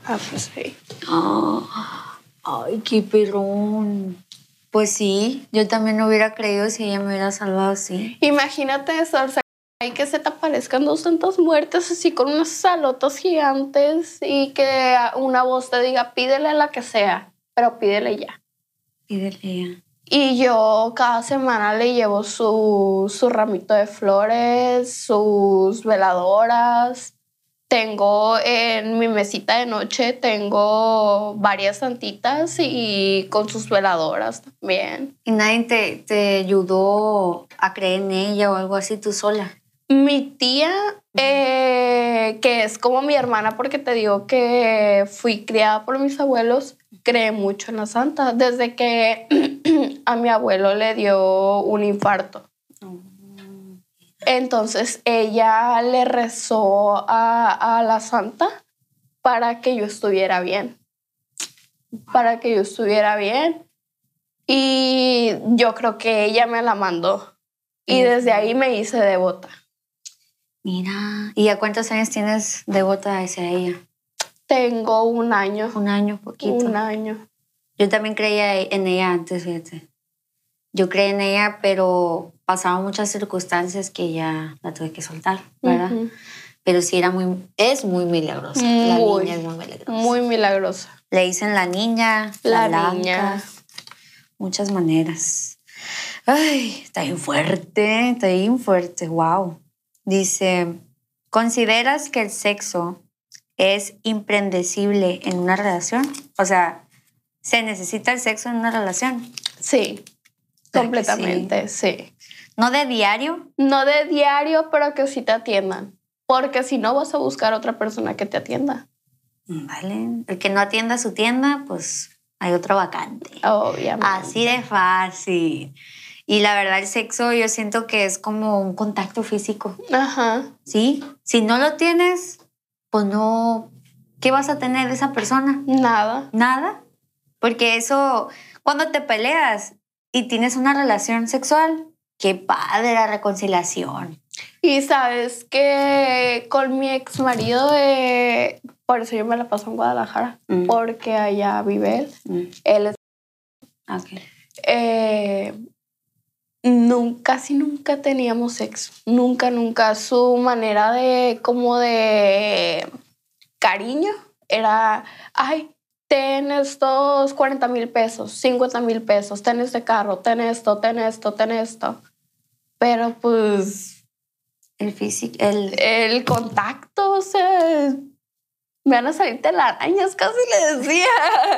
Ah, pues sí. Ay, qué perrón. Pues sí, yo también no hubiera creído si ella me hubiera salvado así. Imagínate eso, o sea, hay que se te aparezcan dos tantas muertes así con unas salotas gigantes y que una voz te diga, pídele la que sea, pero pídele ya. Pídele ya. Y yo cada semana le llevo su, su ramito de flores, sus veladoras. Tengo en mi mesita de noche, tengo varias santitas y con sus veladoras también. ¿Y nadie te, te ayudó a creer en ella o algo así tú sola? Mi tía, eh, que es como mi hermana, porque te digo que fui criada por mis abuelos, cree mucho en la santa. Desde que a mi abuelo le dio un infarto. Entonces ella le rezó a, a la santa para que yo estuviera bien. Para que yo estuviera bien. Y yo creo que ella me la mandó. Y desde ahí me hice devota. Mira, ¿y a cuántos años tienes devota hacia ella? Tengo un año. Un año, poquito. Un año. Yo también creía en ella antes, fíjate. Yo creí en ella, pero pasaban muchas circunstancias que ya la tuve que soltar, ¿verdad? Pero sí era muy, es muy milagrosa. la Muy, niña es muy milagrosa. Muy milagrosa. Le dicen la niña, La la, blanca, niña. Muchas maneras. Ay, está bien fuerte, está bien fuerte, wow. Dice, ¿consideras que el sexo es imprendecible en una relación? O sea, ¿se necesita el sexo en una relación? Sí, Claro completamente, sí. ¿No de diario? No de diario, pero que sí te atiendan. Porque si no, vas a buscar otra persona que te atienda. Vale. El que no atienda su tienda, pues hay otro vacante. Obviamente. Así de fácil. Y la verdad, el sexo yo siento que es como un contacto físico. Ajá. ¿Sí? Si no lo tienes, pues no. ¿Qué vas a tener de esa persona? Nada. Nada. Porque eso, cuando te peleas y tienes una relación sexual, qué padre la reconciliación. Y sabes que con mi ex marido, por eso yo me la paso en Guadalajara, Mm. porque allá vive él. Él es Ok. eh, nun- casi nunca teníamos sexo. Nunca, nunca. Su manera de, como de cariño era, ay, ten estos 40 mil pesos, 50 mil pesos, ten este carro, ten esto, ten esto, ten esto. Pero pues El físico, el. el contacto, o sea, me van a salir telarañas, casi le decía.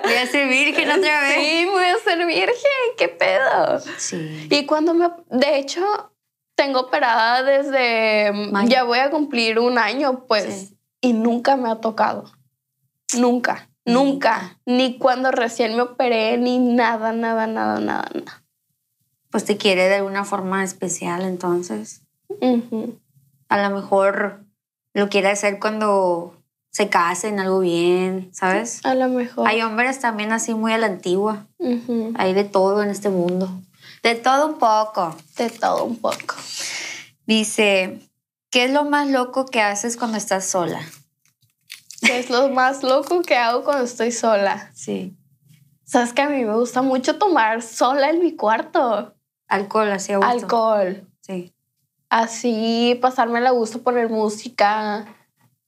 Voy a ser virgen otra vez. Sí, voy a ser virgen, qué pedo. Sí. Y cuando me, de hecho, tengo operada desde, Mayo. ya voy a cumplir un año, pues, Sí. y nunca me ha tocado. Nunca, nunca. Ni cuando recién me operé, ni nada, nada, nada, nada, nada. Pues te quiere de alguna forma especial, entonces. A lo mejor lo quiere hacer cuando se casen, algo bien, ¿sabes? A lo mejor. Hay hombres también así muy a la antigua. Hay de todo en este mundo. De todo un poco. De todo un poco. Dice, ¿qué es lo más loco que haces cuando estás sola? Que es lo más loco que hago cuando estoy sola. Sí. Sabes que a mí me gusta mucho tomar sola en mi cuarto. Alcohol, así a gusto. Alcohol. Sí. Así pasarme la gusto poner música.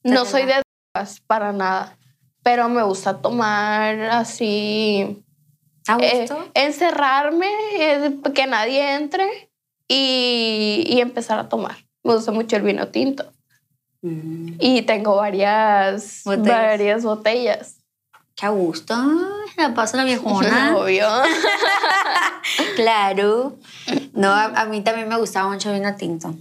No soy de. Drogas para nada, pero me gusta tomar así, ¿A eh, gusto? encerrarme, eh, que nadie entre y, y empezar a tomar. Me gusta mucho el vino tinto Mm, y tengo varias Botellas. varias botellas. Qué a gusto. La paso la viejona. Obvio. claro. No, a, a mí también me gustaba mucho el vino tinto.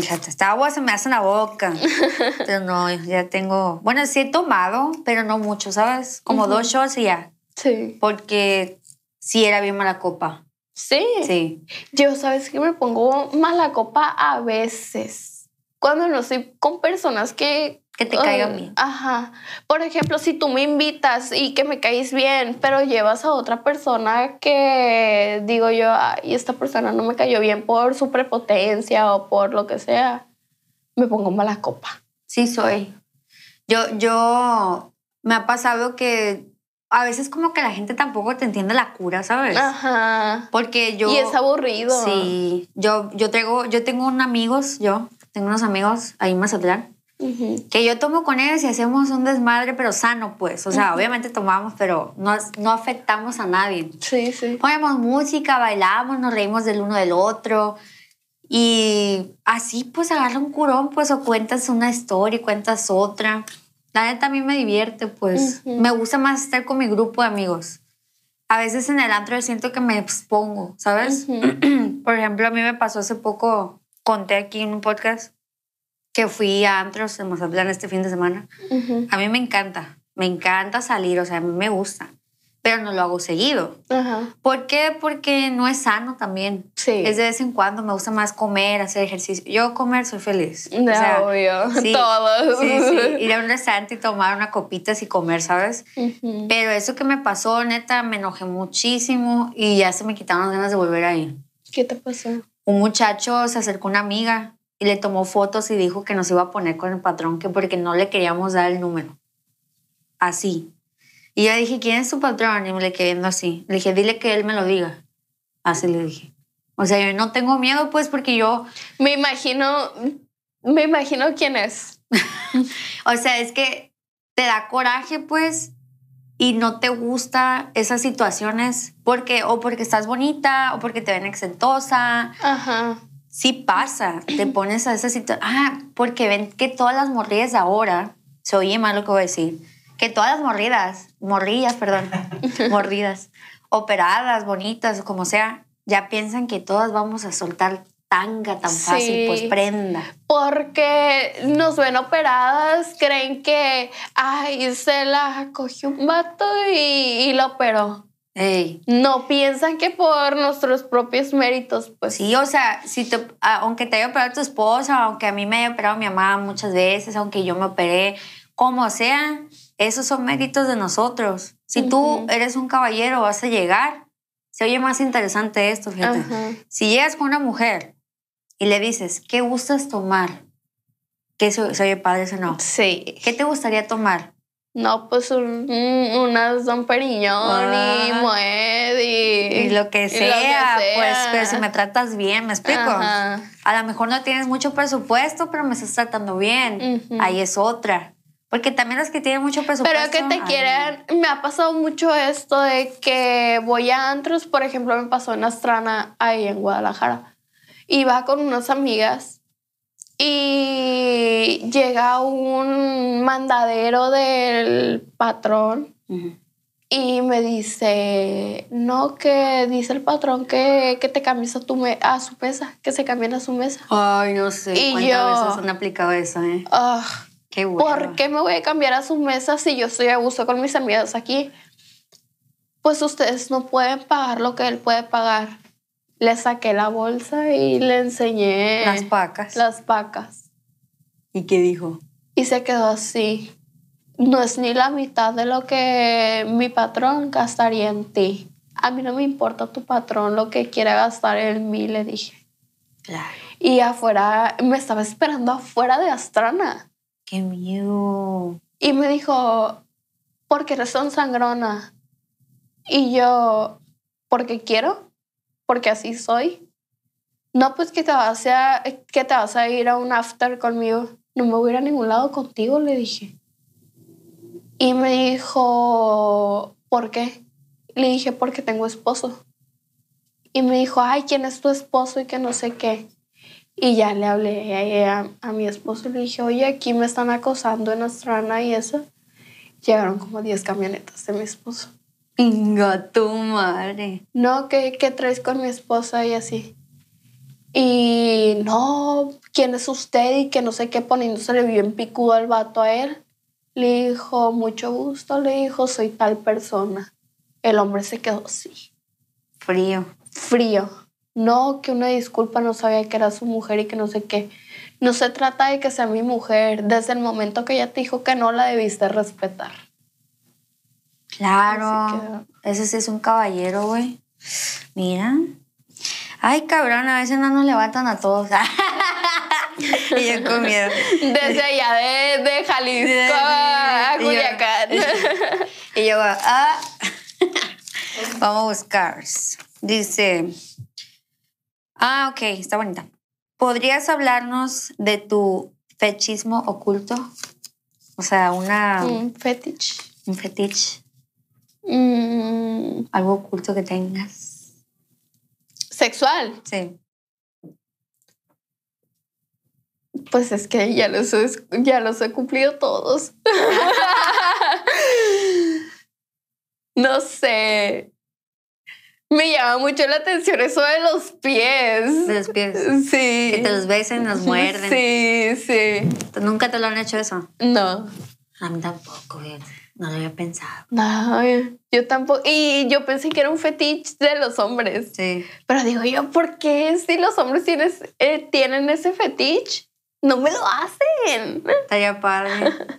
Esta agua se me hace en la boca. Pero no, ya tengo. Bueno, sí he tomado, pero no mucho, ¿sabes? Como dos shots y ya. Sí. Porque sí era bien mala copa. Sí. Sí. Yo, ¿sabes que Me pongo mala copa a veces. Cuando no estoy con personas que... Que te caigan ah, bien. Ajá. Por ejemplo, si tú me invitas y que me caes bien, pero llevas a otra persona que digo yo, ay, esta persona no me cayó bien por su prepotencia o por lo que sea, me pongo mala copa. Sí, soy. Yo, yo me ha pasado que a veces como que la gente tampoco te entiende la cura, ¿sabes? Ajá. Porque yo... Y es aburrido. Sí, yo, yo, tengo, yo tengo unos amigos, yo tengo unos amigos ahí en Mazatlán, Ujú. que yo tomo con ellos y hacemos un desmadre, pero sano, pues. O sea, obviamente tomamos, pero no, no afectamos a nadie. Sí, sí. Ponemos música, bailamos, nos reímos del uno del otro. Y así, pues, agarra un curón, pues, o cuentas una historia y cuentas otra. La neta a mí me divierte, pues. Ujú. Me gusta más estar con mi grupo de amigos. A veces en el antro siento que me expongo, ¿sabes? Por ejemplo, a mí me pasó hace poco, conté aquí en un podcast que fui a antros en Mazatlán este fin de semana. Ujú. A mí me encanta, me encanta salir, o sea, a mí me gusta, pero no lo hago seguido. Ajá. ¿Por qué? Porque no es sano también. Sí. Es de vez en cuando, me gusta más comer, hacer ejercicio. Yo comer soy feliz. No, obvio. Todos. Sí, sí. Ir a un restaurante y tomar una copita y comer, ¿sabes? Ujú. Pero eso que me pasó, neta, me enojé muchísimo y ya se me quitaron las ganas de volver ahí. ¿Qué te pasó? Un muchacho se acercó a una amiga y le tomó fotos y dijo que nos iba a poner con el patrón que porque no le queríamos dar el número. Así. Y yo dije, ¿quién es tu patrón? Y me le quedé viendo así. Le dije, dile que él me lo diga. Así le dije. O sea, yo no tengo miedo, pues, porque yo, Me imagino, me imagino quién es. o sea, es que te da coraje, pues, y no te gusta esas situaciones, porque, o porque estás bonita, o porque te ven exentosa, Ajá. Sí pasa, te pones a esa situación. Ah, porque ven que todas las morrillas ahora, se oye mal lo que voy a decir, que todas las morridas, morrillas, perdón, morridas, operadas, bonitas, como sea, ya piensan que todas vamos a soltar tanga tan fácil, Sí. pues prenda. Porque nos ven operadas, creen que, ay, se la cogió un vato y, y la operó. Ey. No piensan que por nuestros propios méritos, pues Sí, o sea, si te, aunque te haya operado tu esposa, aunque a mí me haya operado mi mamá muchas veces, aunque yo me operé, como sea, esos son méritos de nosotros. Si tú eres un caballero, vas a llegar. Se oye más interesante esto, fíjate. Si llegas con una mujer y le dices, ¿qué gustas tomar? ¿Qué se, se oye padre eso no? Sí. ¿Qué te gustaría tomar? No, pues un, un- unas Don Periñón y Ah. Moed y, Y lo que y sea, pues, pero si me tratas bien, ¿me explico? Ajá. A lo mejor no tienes mucho presupuesto, pero me estás tratando bien. Ahí es otra. Porque también los que tienen mucho presupuesto. Pero que te quieran, me ha pasado mucho esto de que voy a antros, por ejemplo, me pasó en Astrana, ahí en Guadalajara. Iba con unas amigas y llega un mandadero del patrón y me dice, no, que dice el patrón que, que te cambies a, tu me- a su mesa, que se cambien a su mesa. Ay, no sé. Y ¿Cuántas yo- veces han aplicado eso, eh? Ah, Qué bueno. ¿Por qué me voy a cambiar a su mesa si yo estoy a gusto con mis amigas aquí? Pues ustedes no pueden pagar lo que él puede pagar. Le saqué la bolsa y le enseñé Las pacas. las pacas. ¿Y qué dijo? Y se quedó así. No es ni la mitad de lo que mi patrón gastaría en ti. A mí no me importa tu patrón lo que quiera gastar en mí, le dije. Claro. Y afuera, me estaba esperando afuera de Astrana. Qué miedo. Y me dijo, porque eres un sangrona. Y yo, porque quiero, porque así soy. No, pues que te vas a, que te vas a ir a un after conmigo. No me voy a ningún lado contigo, le dije. Y me dijo, ¿por qué? Le dije, porque tengo esposo. Y me dijo, ay, ¿quién es tu esposo? Y que no sé qué. Y ya le hablé a, a- a mi esposo y le dije, oye, aquí me están acosando en Astrana y eso. Llegaron como 10 camionetas de mi esposo. Pinga tu madre. No, ¿qué, qué traes con mi esposa? Y así. Y no, ¿quién es usted? Y que no sé qué, poniéndosele bien picudo al vato a él. Le dijo, mucho gusto, le dijo, soy tal persona. El hombre se quedó así, Frío. frío. No, que una disculpa, no sabía que era su mujer y que no sé qué. No se trata de que sea mi mujer. Desde el momento que ella te dijo que no, la debiste respetar. Claro. Ese sí es un caballero, güey. Mira. Ay, cabrón, a veces no nos levantan a todos. y yo con miedo. Desde allá de, de Jalisco a, a Y yo- Culiacán. Y yo, ah, vamos a buscar. Dice, ah, ok, está bonita. ¿Podrías hablarnos de tu fechismo oculto? O sea, una, Un fetiche. un fetiche, Mm, algo oculto que tengas. sexual. Sí. Pues es que ya los he, ya los he cumplido todos. no sé. Me llama mucho la atención eso de los pies. De los pies. Sí. Que te los besen, los muerden. Sí, sí. ¿Nunca te lo han hecho eso? No. A mí tampoco, fíjate. No lo había pensado. No, yo tampoco. Y yo pensé que era un fetiche de los hombres. Sí. Pero digo yo, ¿por qué si los hombres tienes, eh, tienen ese fetiche? No me lo hacen. Estaría padre.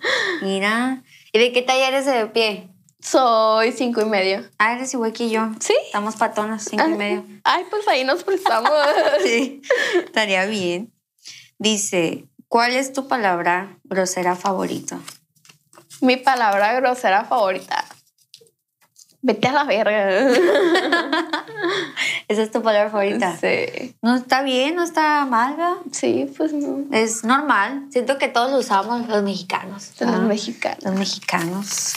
Mira. ¿Y de qué talla eres de pie? Soy cinco y medio. Ah, eres igual que yo. Sí. Estamos patonas, cinco y medio. Ay, pues ahí nos prestamos. Sí. Estaría bien. Dice, ¿cuál es tu palabra grosera favorita? Mi palabra grosera favorita. Vete a la verga. Esa es tu palabra favorita. Sí. No está bien, no está mal. Sí, pues no. Es normal. Siento que todos lo usamos los mexicanos. Los Ah, mexicanos. Los mexicanos.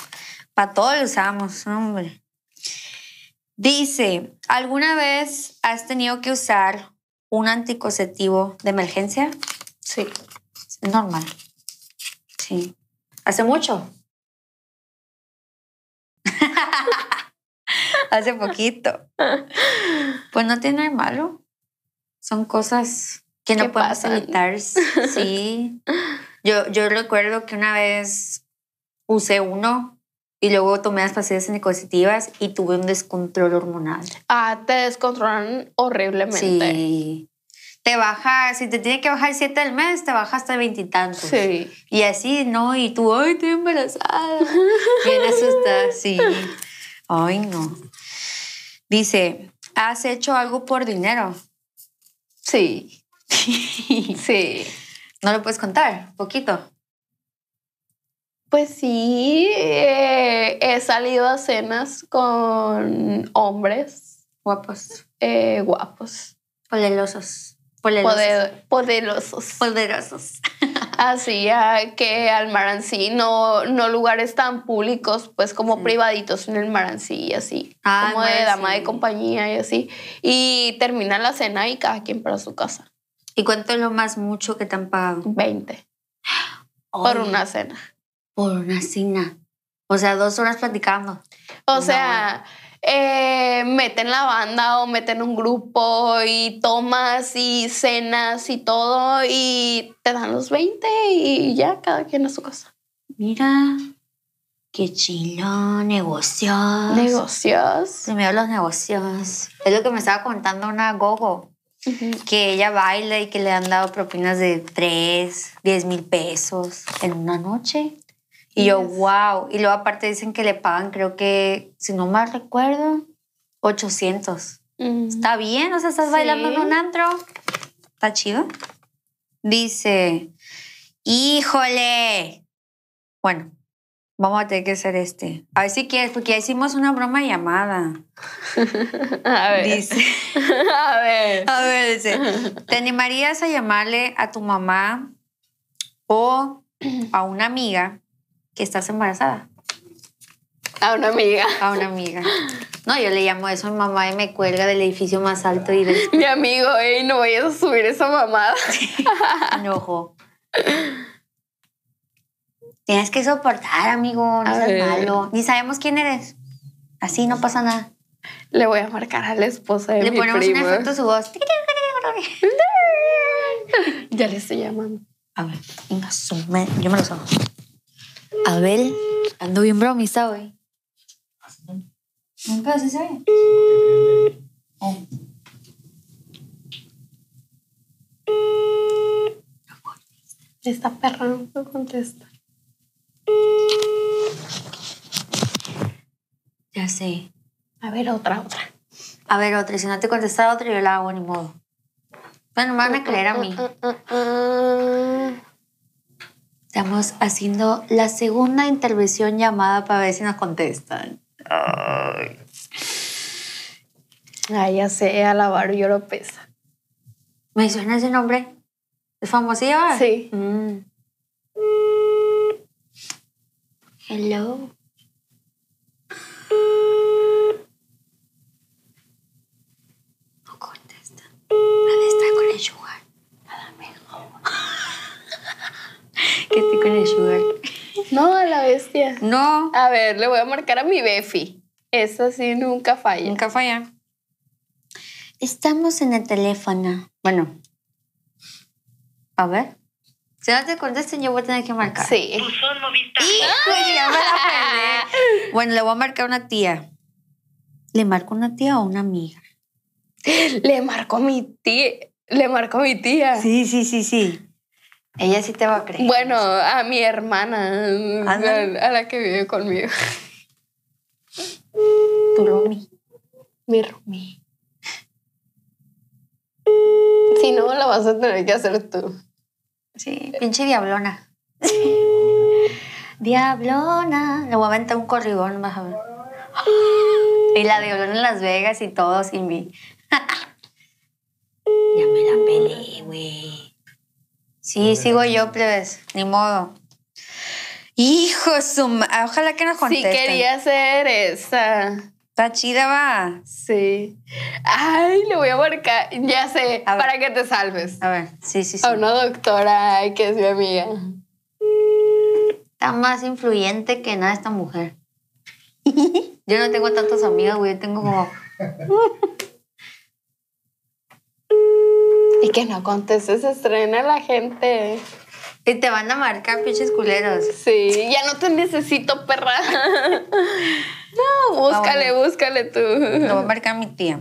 Para todos lo usamos, hombre. Dice, ¿alguna vez has tenido que usar un anticonceptivo de emergencia? Sí. Es normal. Sí. ¿Hace mucho? Hace poquito. Pues no tiene nada malo. Son cosas que no ¿Qué podemos pasan? evitar. Sí. Yo, yo recuerdo que una vez usé uno y luego tomé las pastillas anticonceptivas y tuve un descontrol hormonal. Ah, te descontrolan horriblemente. Sí. Te baja, si te tiene que bajar siete al mes, te baja hasta veintitantos. Sí. Y así, ¿no? Y tú, ay, estoy embarazada. Bien asustada, sí. Ay, no. Dice, ¿has hecho algo por dinero? Sí. Sí. ¿No lo puedes contar? Poquito. Pues sí, eh, he salido a cenas con hombres Guapos. eh, guapos, Poderosos. Poderosos. poder- poderosos. Poderosos. Así a que al Marancí, no, no lugares tan públicos, pues como Sí. privaditos en el Marancí y así, Ah, como de dama de compañía y así. Y termina la cena y cada quien para su casa. ¿Y cuánto es lo más mucho que te han pagado? 20 por una cena. Por una cena. O sea, dos horas platicando. O sea, eh, meten la banda o meten un grupo y tomas y cenas y todo y te dan los 20 y ya cada quien a su casa. Mira, qué chilo, negocios. Negocios. Primero los negocios. Es lo que me estaba contando una gogo. que ella baila y que le han dado propinas de 3, 10 mil pesos en una noche. Y yo, wow. Y luego aparte dicen que le pagan, creo que, si no mal recuerdo, 800. Mm. Está bien, o sea, estás bailando en un antro. Está chido. Dice, híjole. Bueno, vamos a tener que hacer este. A ver si quieres, porque ya hicimos una broma llamada. A ver. Dice. a ver. A ver, dice, ¿te animarías a llamarle a tu mamá o a una amiga que estás embarazada? A una amiga. A una amiga. No, yo le llamo eso a mi mamá y me cuelga del edificio más alto y le Mi amigo, ey, no vayas a subir esa mamada. enojo. Tienes que soportar, amigo, no seas malo. Ni sabemos quién eres. Así no pasa nada. Le voy a marcar a la esposa de Le mi ponemos primo. un efecto a su voz. Ya le estoy llamando. A ver, venga, yo me los hago. A ver, ando bien bromista hoy. Nunca se sabe. Oh. Esta perra no contesta. Ya sé. A ver, otra, otra. A ver, otra. Si no te contesta otra, yo la hago ni modo. Bueno, me van a creer a mí. Estamos haciendo la segunda intervención llamada para ver si nos contestan. Ay. Ay, ya sé, Alabar Oropesa. ¿Me suena ese nombre? ¿Es famosilla? Sí. Mm. Hello. No contesta. Ha de estar con el sugar. Nada mejor. Que estoy con el sugar. No, a la bestia. No. A ver, le voy a marcar a mi Befi. Esa sí nunca falla. Nunca falla. Estamos en el teléfono. Bueno. A ver. Si no te contesten, yo voy a tener que marcar. Sí. Hijo, ya me la perdí. Bueno, le voy a marcar a una tía. ¿Le marco a una tía o a una amiga? Le marcó a mi tía. Le marcó a mi tía. Sí, sí, sí, sí. Ella sí te va a creer. Bueno, a mi hermana, Ándale. a, a la que vive conmigo. Tu Romy. Mi Rumi. Si no, la vas a tener que hacer tú. Sí, pinche diablona. diablona. Le voy a aventar un corrigón, vas a ver. Y la diablona en Las Vegas y todo sin mí. ya me la peleé, güey. Sí, sigo yo, plebes. Ni modo. Hijo, su ma- Ojalá que nos Sí contesten. quería hacer esa. Está chida, va. Sí. Ay, le voy a marcar. Ya sé, A ver. para que te salves. A ver, sí, sí, sí. A una doctora ay, que es mi amiga. Está más influyente que nada esta mujer. Yo no tengo tantos amigos, güey. Yo tengo como. Y que no contestes, estrena la gente. Y te van a marcar pinches culeros. Sí, ya no te necesito, perra. No, búscale, Ah, bueno. búscale tú. Lo va a marcar mi tía.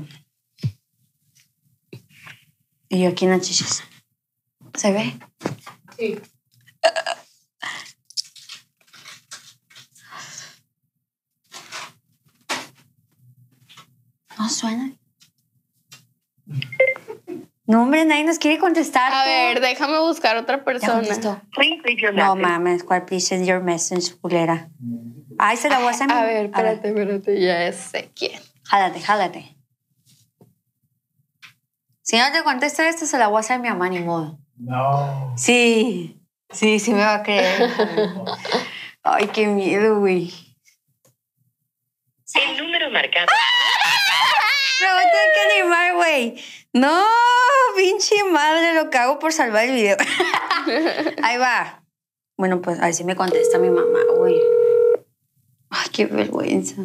Y yo aquí en las chichas. ¿Se ve? Sí. No suena. No, hombre, nadie nos quiere contestar. A ver, déjame buscar otra Ya persona. contestó. No mames, ¿cuál please send your message, culera? Ay, se la voy a hacer. A ver, espérate, espérate, ya sé quién. Jálate, jálate. Si no te contesta esto, se la voy a hacer a mi mamá, ni modo. No. Sí, sí, sí me va a creer. Ay, qué miedo, güey. El número marcado. Me voy a tener que animar, güey. No, pinche madre, lo que hago por salvar el video. Ahí va. Bueno, pues a ver si me contesta mi mamá, güey. Ay, qué vergüenza.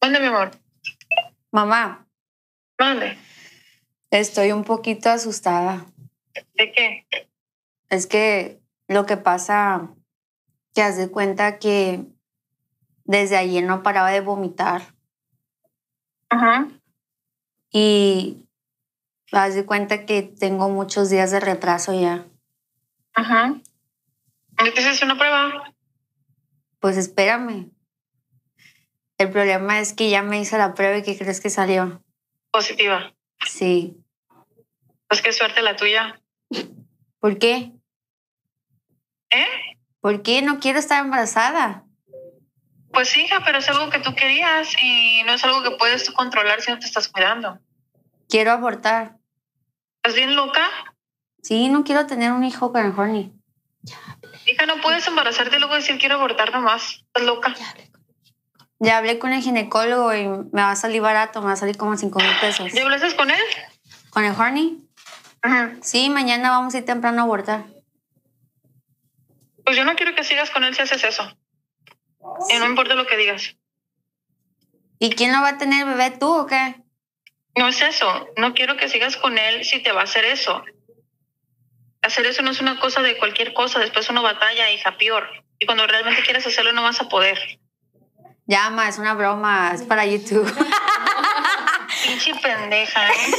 ¿Dónde, mi amor? Mamá, ¿Dónde? estoy un poquito asustada. ¿De qué? Es que lo que pasa, que haz de cuenta que desde ayer no paraba de vomitar. Ajá. Y haz de cuenta que tengo muchos días de retraso ya. Ajá. ¿Ya te hiciste una prueba? Pues espérame. El problema es que ya me hice la prueba y ¿qué crees que salió? Positiva. Sí. Pues qué suerte la tuya. ¿Por qué? ¿Eh? ¿Por qué no quiero estar embarazada? Pues hija, pero es algo que tú querías y no es algo que puedes tú controlar si no te estás cuidando. Quiero abortar. ¿Estás bien loca? Sí, no quiero tener un hijo con el horny. Hija, no puedes embarazarte y luego decir quiero abortar nomás. Estás loca. Ya hablé con el ginecólogo y me va a salir barato, me va a salir como 5 mil pesos. ¿Ya hablaste con él? ¿Con el horny? Ajá. Sí, mañana vamos a ir temprano a abortar. Pues yo no quiero que sigas con él si haces eso. Y no importa lo que digas. ¿Y quién lo va a tener, bebé, tú o qué? No es eso. No quiero que sigas con él si te va a hacer eso. Hacer eso no es una cosa de cualquier cosa. Después uno batalla, hija, peor. Y cuando realmente quieres hacerlo, no vas a poder. Llama, es una broma, es para YouTube. Pinche pendeja, ¿eh?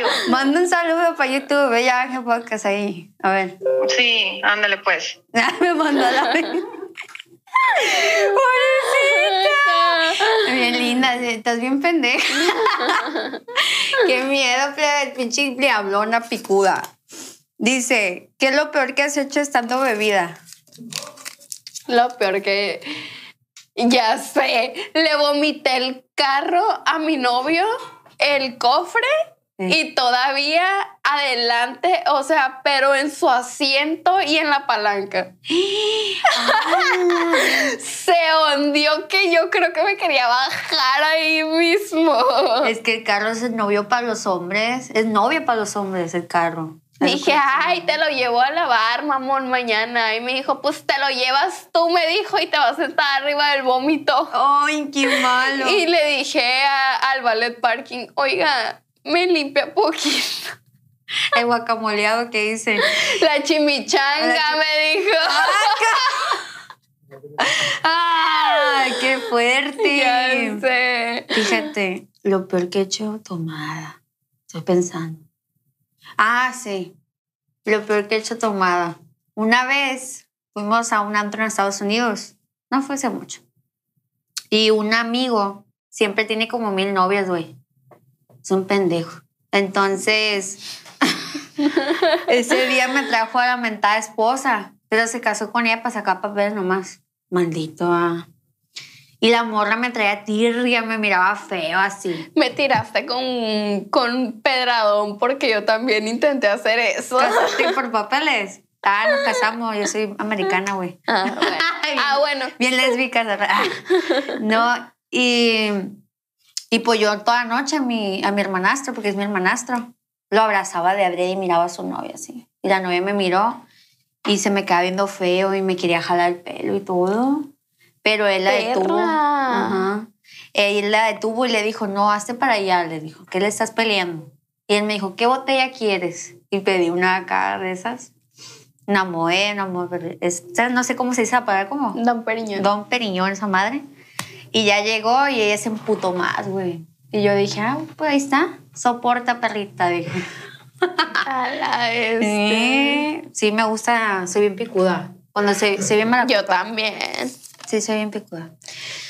Manda un saludo para YouTube, ve ya Ángel Podcast ahí. A ver. Sí, ándale pues. me mandó la. Pobrecita. Bien linda, estás bien pendeja. Qué miedo, pinche diablona picuda. Dice, ¿qué es lo peor que has hecho estando bebida? Lo peor que. Ya sé. Le vomité el carro a mi novio, el cofre. Y todavía adelante, o sea, pero en su asiento y en la palanca. Se hundió que yo creo que me quería bajar ahí mismo. Es que el carro es el novio para los hombres. Es novio para los hombres el carro. Dije, ay, te lo llevo a lavar, mamón, mañana. Y me dijo, pues te lo llevas tú, me dijo, y te vas a sentar arriba del vómito. Ay, qué malo. Y le dije a- al ballet parking, oiga, me limpia poquito. El guacamoleado que dice. La chimichanga La me dijo. ¡Ay, qué fuerte! Ya sé. Fíjate, lo peor que he hecho, tomada. Estoy pensando. Ah, sí. Lo peor que he hecho, tomada. Una vez fuimos a un antro en Estados Unidos. No fue hace mucho. Y un amigo siempre tiene como mil novias, güey. Es un pendejo. Entonces, ese día me trajo a la mentada esposa, pero se casó con ella para sacar papeles nomás. Maldito. ah. Y la morra me traía tirria, me miraba feo así. Me tiraste con, con pedradón porque yo también intenté hacer eso. ¿Casaste por papeles? Ah, nos casamos. Yo soy americana, güey. Ah, bueno. Ah, bueno. Bien lésbicas. ¿verdad? No, y, y pues yo toda la noche a mi, a mi hermanastro, porque es mi hermanastro, lo abrazaba de abril y miraba a su novia así. Y la novia me miró y se me quedaba viendo feo y me quería jalar el pelo y todo. Pero él la detuvo. Perra. Ajá. Él la detuvo y le dijo, no, hazte para allá, le dijo, ¿qué le estás peleando? Y él me dijo, ¿qué botella quieres? Y pedí una acá de esas. Una moe, una moe, no sé cómo se dice palabra, ¿cómo? Don Periñón. Don Periñón, esa madre. Y ya llegó y ella se emputó más, güey. Y yo dije, ah, pues ahí está. Soporta, perrita, dije. A la este. Sí, sí, me gusta, soy bien picuda. Cuando se, se bien mala Yo también. Sí, soy bien picuda.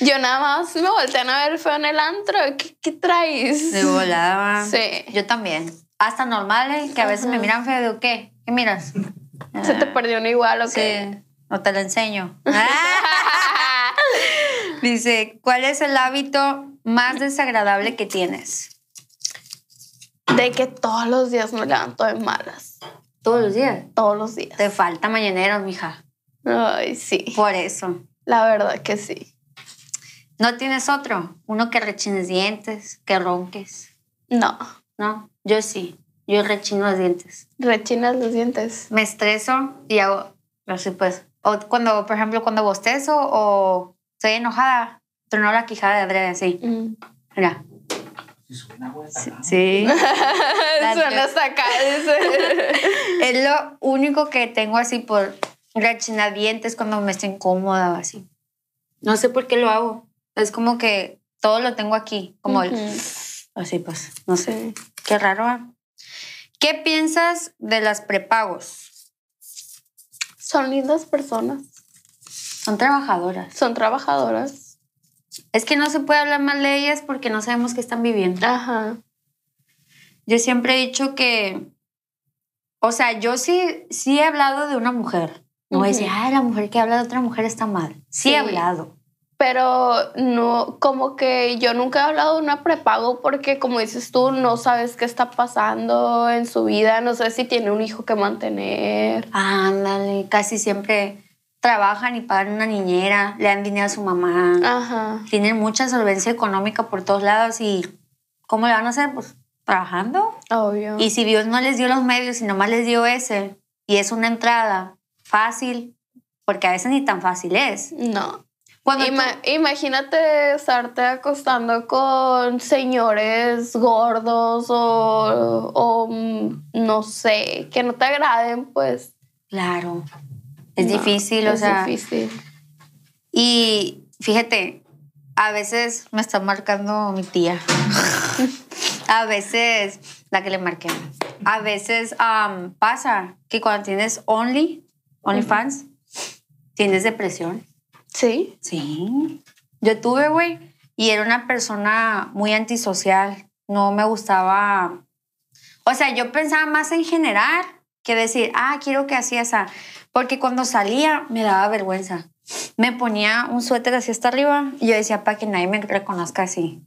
Yo nada más me voltean a ver feo en el antro. ¿Qué, qué traes? De volada. Sí. Yo también. Hasta normales, que a veces me miran feo, digo, ¿qué? ¿Qué miras? ¿Se te perdió uno igual o Sí, qué? no te lo enseño. Dice, ¿cuál es el hábito más desagradable que tienes? De que todos los días me levanto de malas. Todos los días. Todos los días. Te falta mañanero, mija. Ay, sí. Por eso. La verdad que sí. ¿No tienes otro? Uno que rechines dientes, que ronques. No. No, yo sí. Yo rechino los dientes. Rechinas los dientes. Me estreso y hago así pues. O cuando, por ejemplo, cuando bostezo o estoy enojada, trono la quijada de adrede así. Mm. Mira. Sí. Suena hasta acá. Es lo único que tengo así por rechinar dientes cuando me estoy incómoda o así. No sé por qué lo hago. Es como que todo lo tengo aquí, como el- así pues, no sé. Qué raro. ¿ah? ¿Qué piensas de las prepagos? Son lindas personas. Son trabajadoras. Son trabajadoras. Es que no se puede hablar mal de ellas porque no sabemos qué están viviendo. Ajá. Yo siempre he dicho que, o sea, yo sí, sí he hablado de una mujer. No a decir, Ujú. ah, la mujer que habla de otra mujer está mal. Sí, Sí. he hablado. Pero no, como que yo nunca he hablado de una prepago porque, como dices tú, no sabes qué está pasando en su vida. No sé si tiene un hijo que mantener. Ándale, casi siempre trabajan y pagan una niñera, le dan dinero a su mamá. Ajá. Tienen mucha solvencia económica por todos lados y ¿cómo le van a hacer? Pues trabajando. Obvio. Y si Dios no les dio los medios y nomás les dio ese, y es una entrada fácil, porque a veces ni tan fácil es. no. Cuando tú- imagínate estarte acostando con señores gordos o, o, mm, no sé, que no te agraden, pues. Claro, es no, difícil, o es sea. difícil. Y fíjate, a veces me está marcando mi tía. a veces, la que le marqué. A veces pasa que cuando tienes Only, OnlyFans, tienes depresión. Sí. Sí. Yo tuve, güey, y era una persona muy antisocial. No me gustaba. O sea, yo pensaba más en generar que decir, ah, quiero que así esa. Porque cuando salía me daba vergüenza. Me ponía un suéter así hasta arriba y yo decía, para que nadie me reconozca así.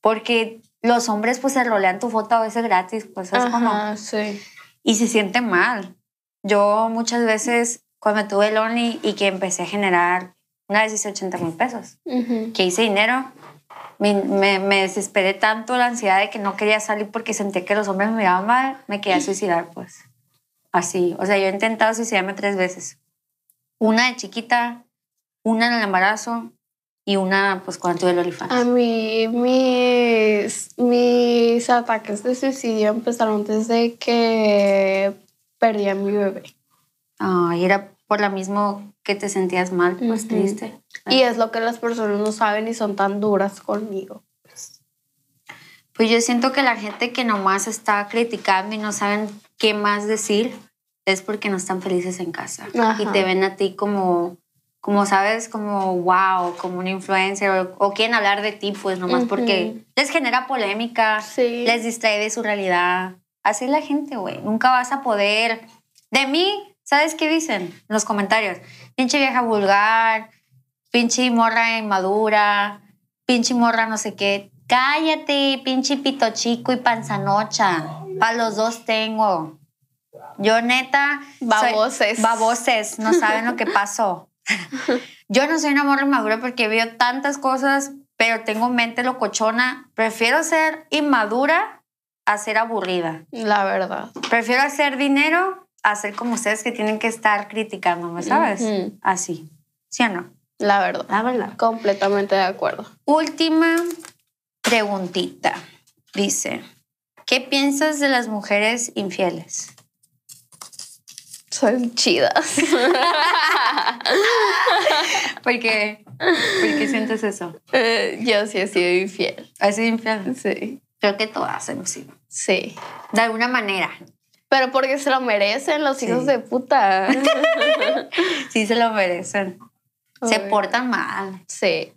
Porque los hombres pues se rolean tu foto a veces gratis, pues es como... Sí. Y se siente mal. Yo muchas veces cuando tuve el Only y que empecé a generar, una vez hice 80 mil pesos, Ujú. que hice dinero, me, me, me desesperé tanto la ansiedad de que no quería salir porque sentí que los hombres me miraban mal, me quería suicidar, pues. Así. O sea, yo he intentado suicidarme tres veces. Una de chiquita, una en el embarazo y una, pues, cuando tuve el OnlyFans. A mí mis, mis ataques de suicidio empezaron desde que perdí a mi bebé. Ay, era por lo mismo que te sentías mal, pues, Ujú. triste. Y es lo que las personas no saben y son tan duras conmigo. Pues yo siento que la gente que nomás está criticando y no saben qué más decir es porque no están felices en casa. Ajá. Y te ven a ti como, como sabes, como wow, como un influencer o, o quieren hablar de ti, pues nomás porque les genera polémica, Sí. les distrae de su realidad. Así es la gente, güey. Nunca vas a poder. De mí, ¿sabes qué dicen en los comentarios? Pinche vieja vulgar, pinche morra inmadura, pinche morra no sé qué. Cállate, pinche pito chico y panzanocha. Para los dos tengo. Yo neta... soy- Baboses. baboses, no saben lo que pasó. Yo no soy una morra inmadura porque veo tantas cosas, pero tengo mente locochona. Prefiero ser inmadura a ser aburrida. La verdad. Prefiero hacer dinero a ser como ustedes que tienen que estar criticándome, ¿sabes? Así. ¿Sí o no? La verdad. La verdad. Completamente de acuerdo. Última preguntita. Dice, ¿qué piensas de las mujeres infieles? Son chidas. ¿Por qué? ¿Por qué sientes eso? Eh, Yo sí he sido infiel. ¿Has sido infiel? Sí. Creo que todas hemos sido. Sí. De alguna manera. Pero porque se lo merecen los Sí. hijos de puta. Sí se lo merecen. Se portan mal. Sí.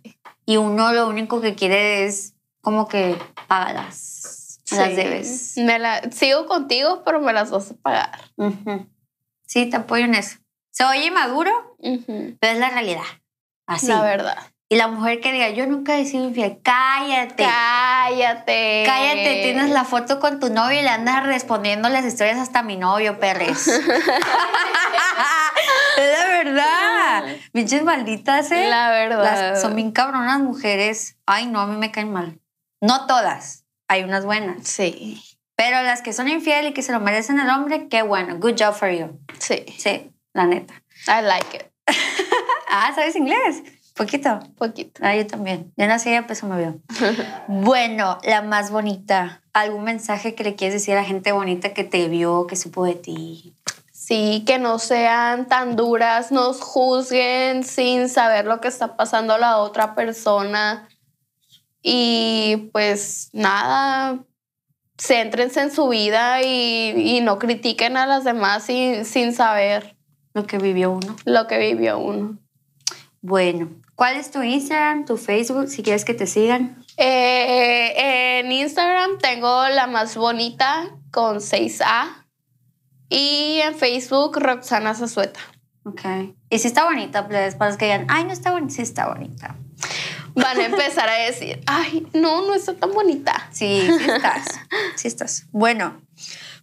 Y uno lo único que quiere es como que págalas. Las Sí. debes. Me la, sigo contigo, pero me las vas a pagar. Sí, te apoyo en eso. Se oye maduro, pero es la realidad. Así. La verdad. Y la mujer que diga, yo nunca he sido infiel, cállate. Cállate. Cállate, tienes la foto con tu novio y le andas respondiendo las historias hasta a mi novio, perres. es la verdad. Pinches malditas, ¿eh? La verdad. Las- son bien cabronas mujeres. Ay, no, a mí me caen mal. No todas. Hay unas buenas. Sí. Pero las que son infiel y que se lo merecen el hombre, qué bueno. Good job for you. Sí. Sí, la neta. I like it. Ah, ¿sabes inglés? Poquito. Poquito. Ah, yo también. Yo nací y pues me vio. bueno, la más bonita. ¿Algún mensaje que le quieres decir a la gente bonita que te vio, que supo de ti? Sí, que no sean tan duras, nos juzguen sin saber lo que está pasando a la otra persona. Y pues nada, céntrense en su vida y, y no critiquen a las demás sin, sin saber Lo que vivió uno. lo que vivió uno. Bueno, ¿cuál es tu Instagram, tu Facebook, si quieres que te sigan? Eh, en Instagram tengo la más bonita con 6A y en Facebook Roxana Zazueta. Ok. Y si está bonita, pues, para los que digan, ay, no está bonita, sí está bonita. Van a empezar a decir, ay, no, no está tan bonita. Sí, sí estás. sí estás. Bueno,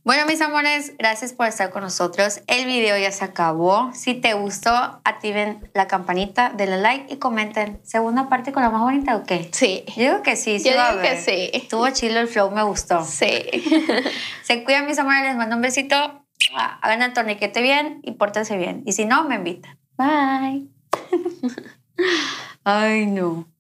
bueno, mis amores, gracias por estar con nosotros. El video ya se acabó. Si te gustó, activen la campanita, denle like y comenten. ¿Segunda parte con la más bonita o qué? Sí. Yo digo que sí, sí Yo va a digo que sí. Estuvo chido el flow, me gustó. Sí. Se cuidan, mis amores, les mando un besito. Hagan el torniquete bien y pórtense bien. Y si no, me invitan. Bye. Ay, no.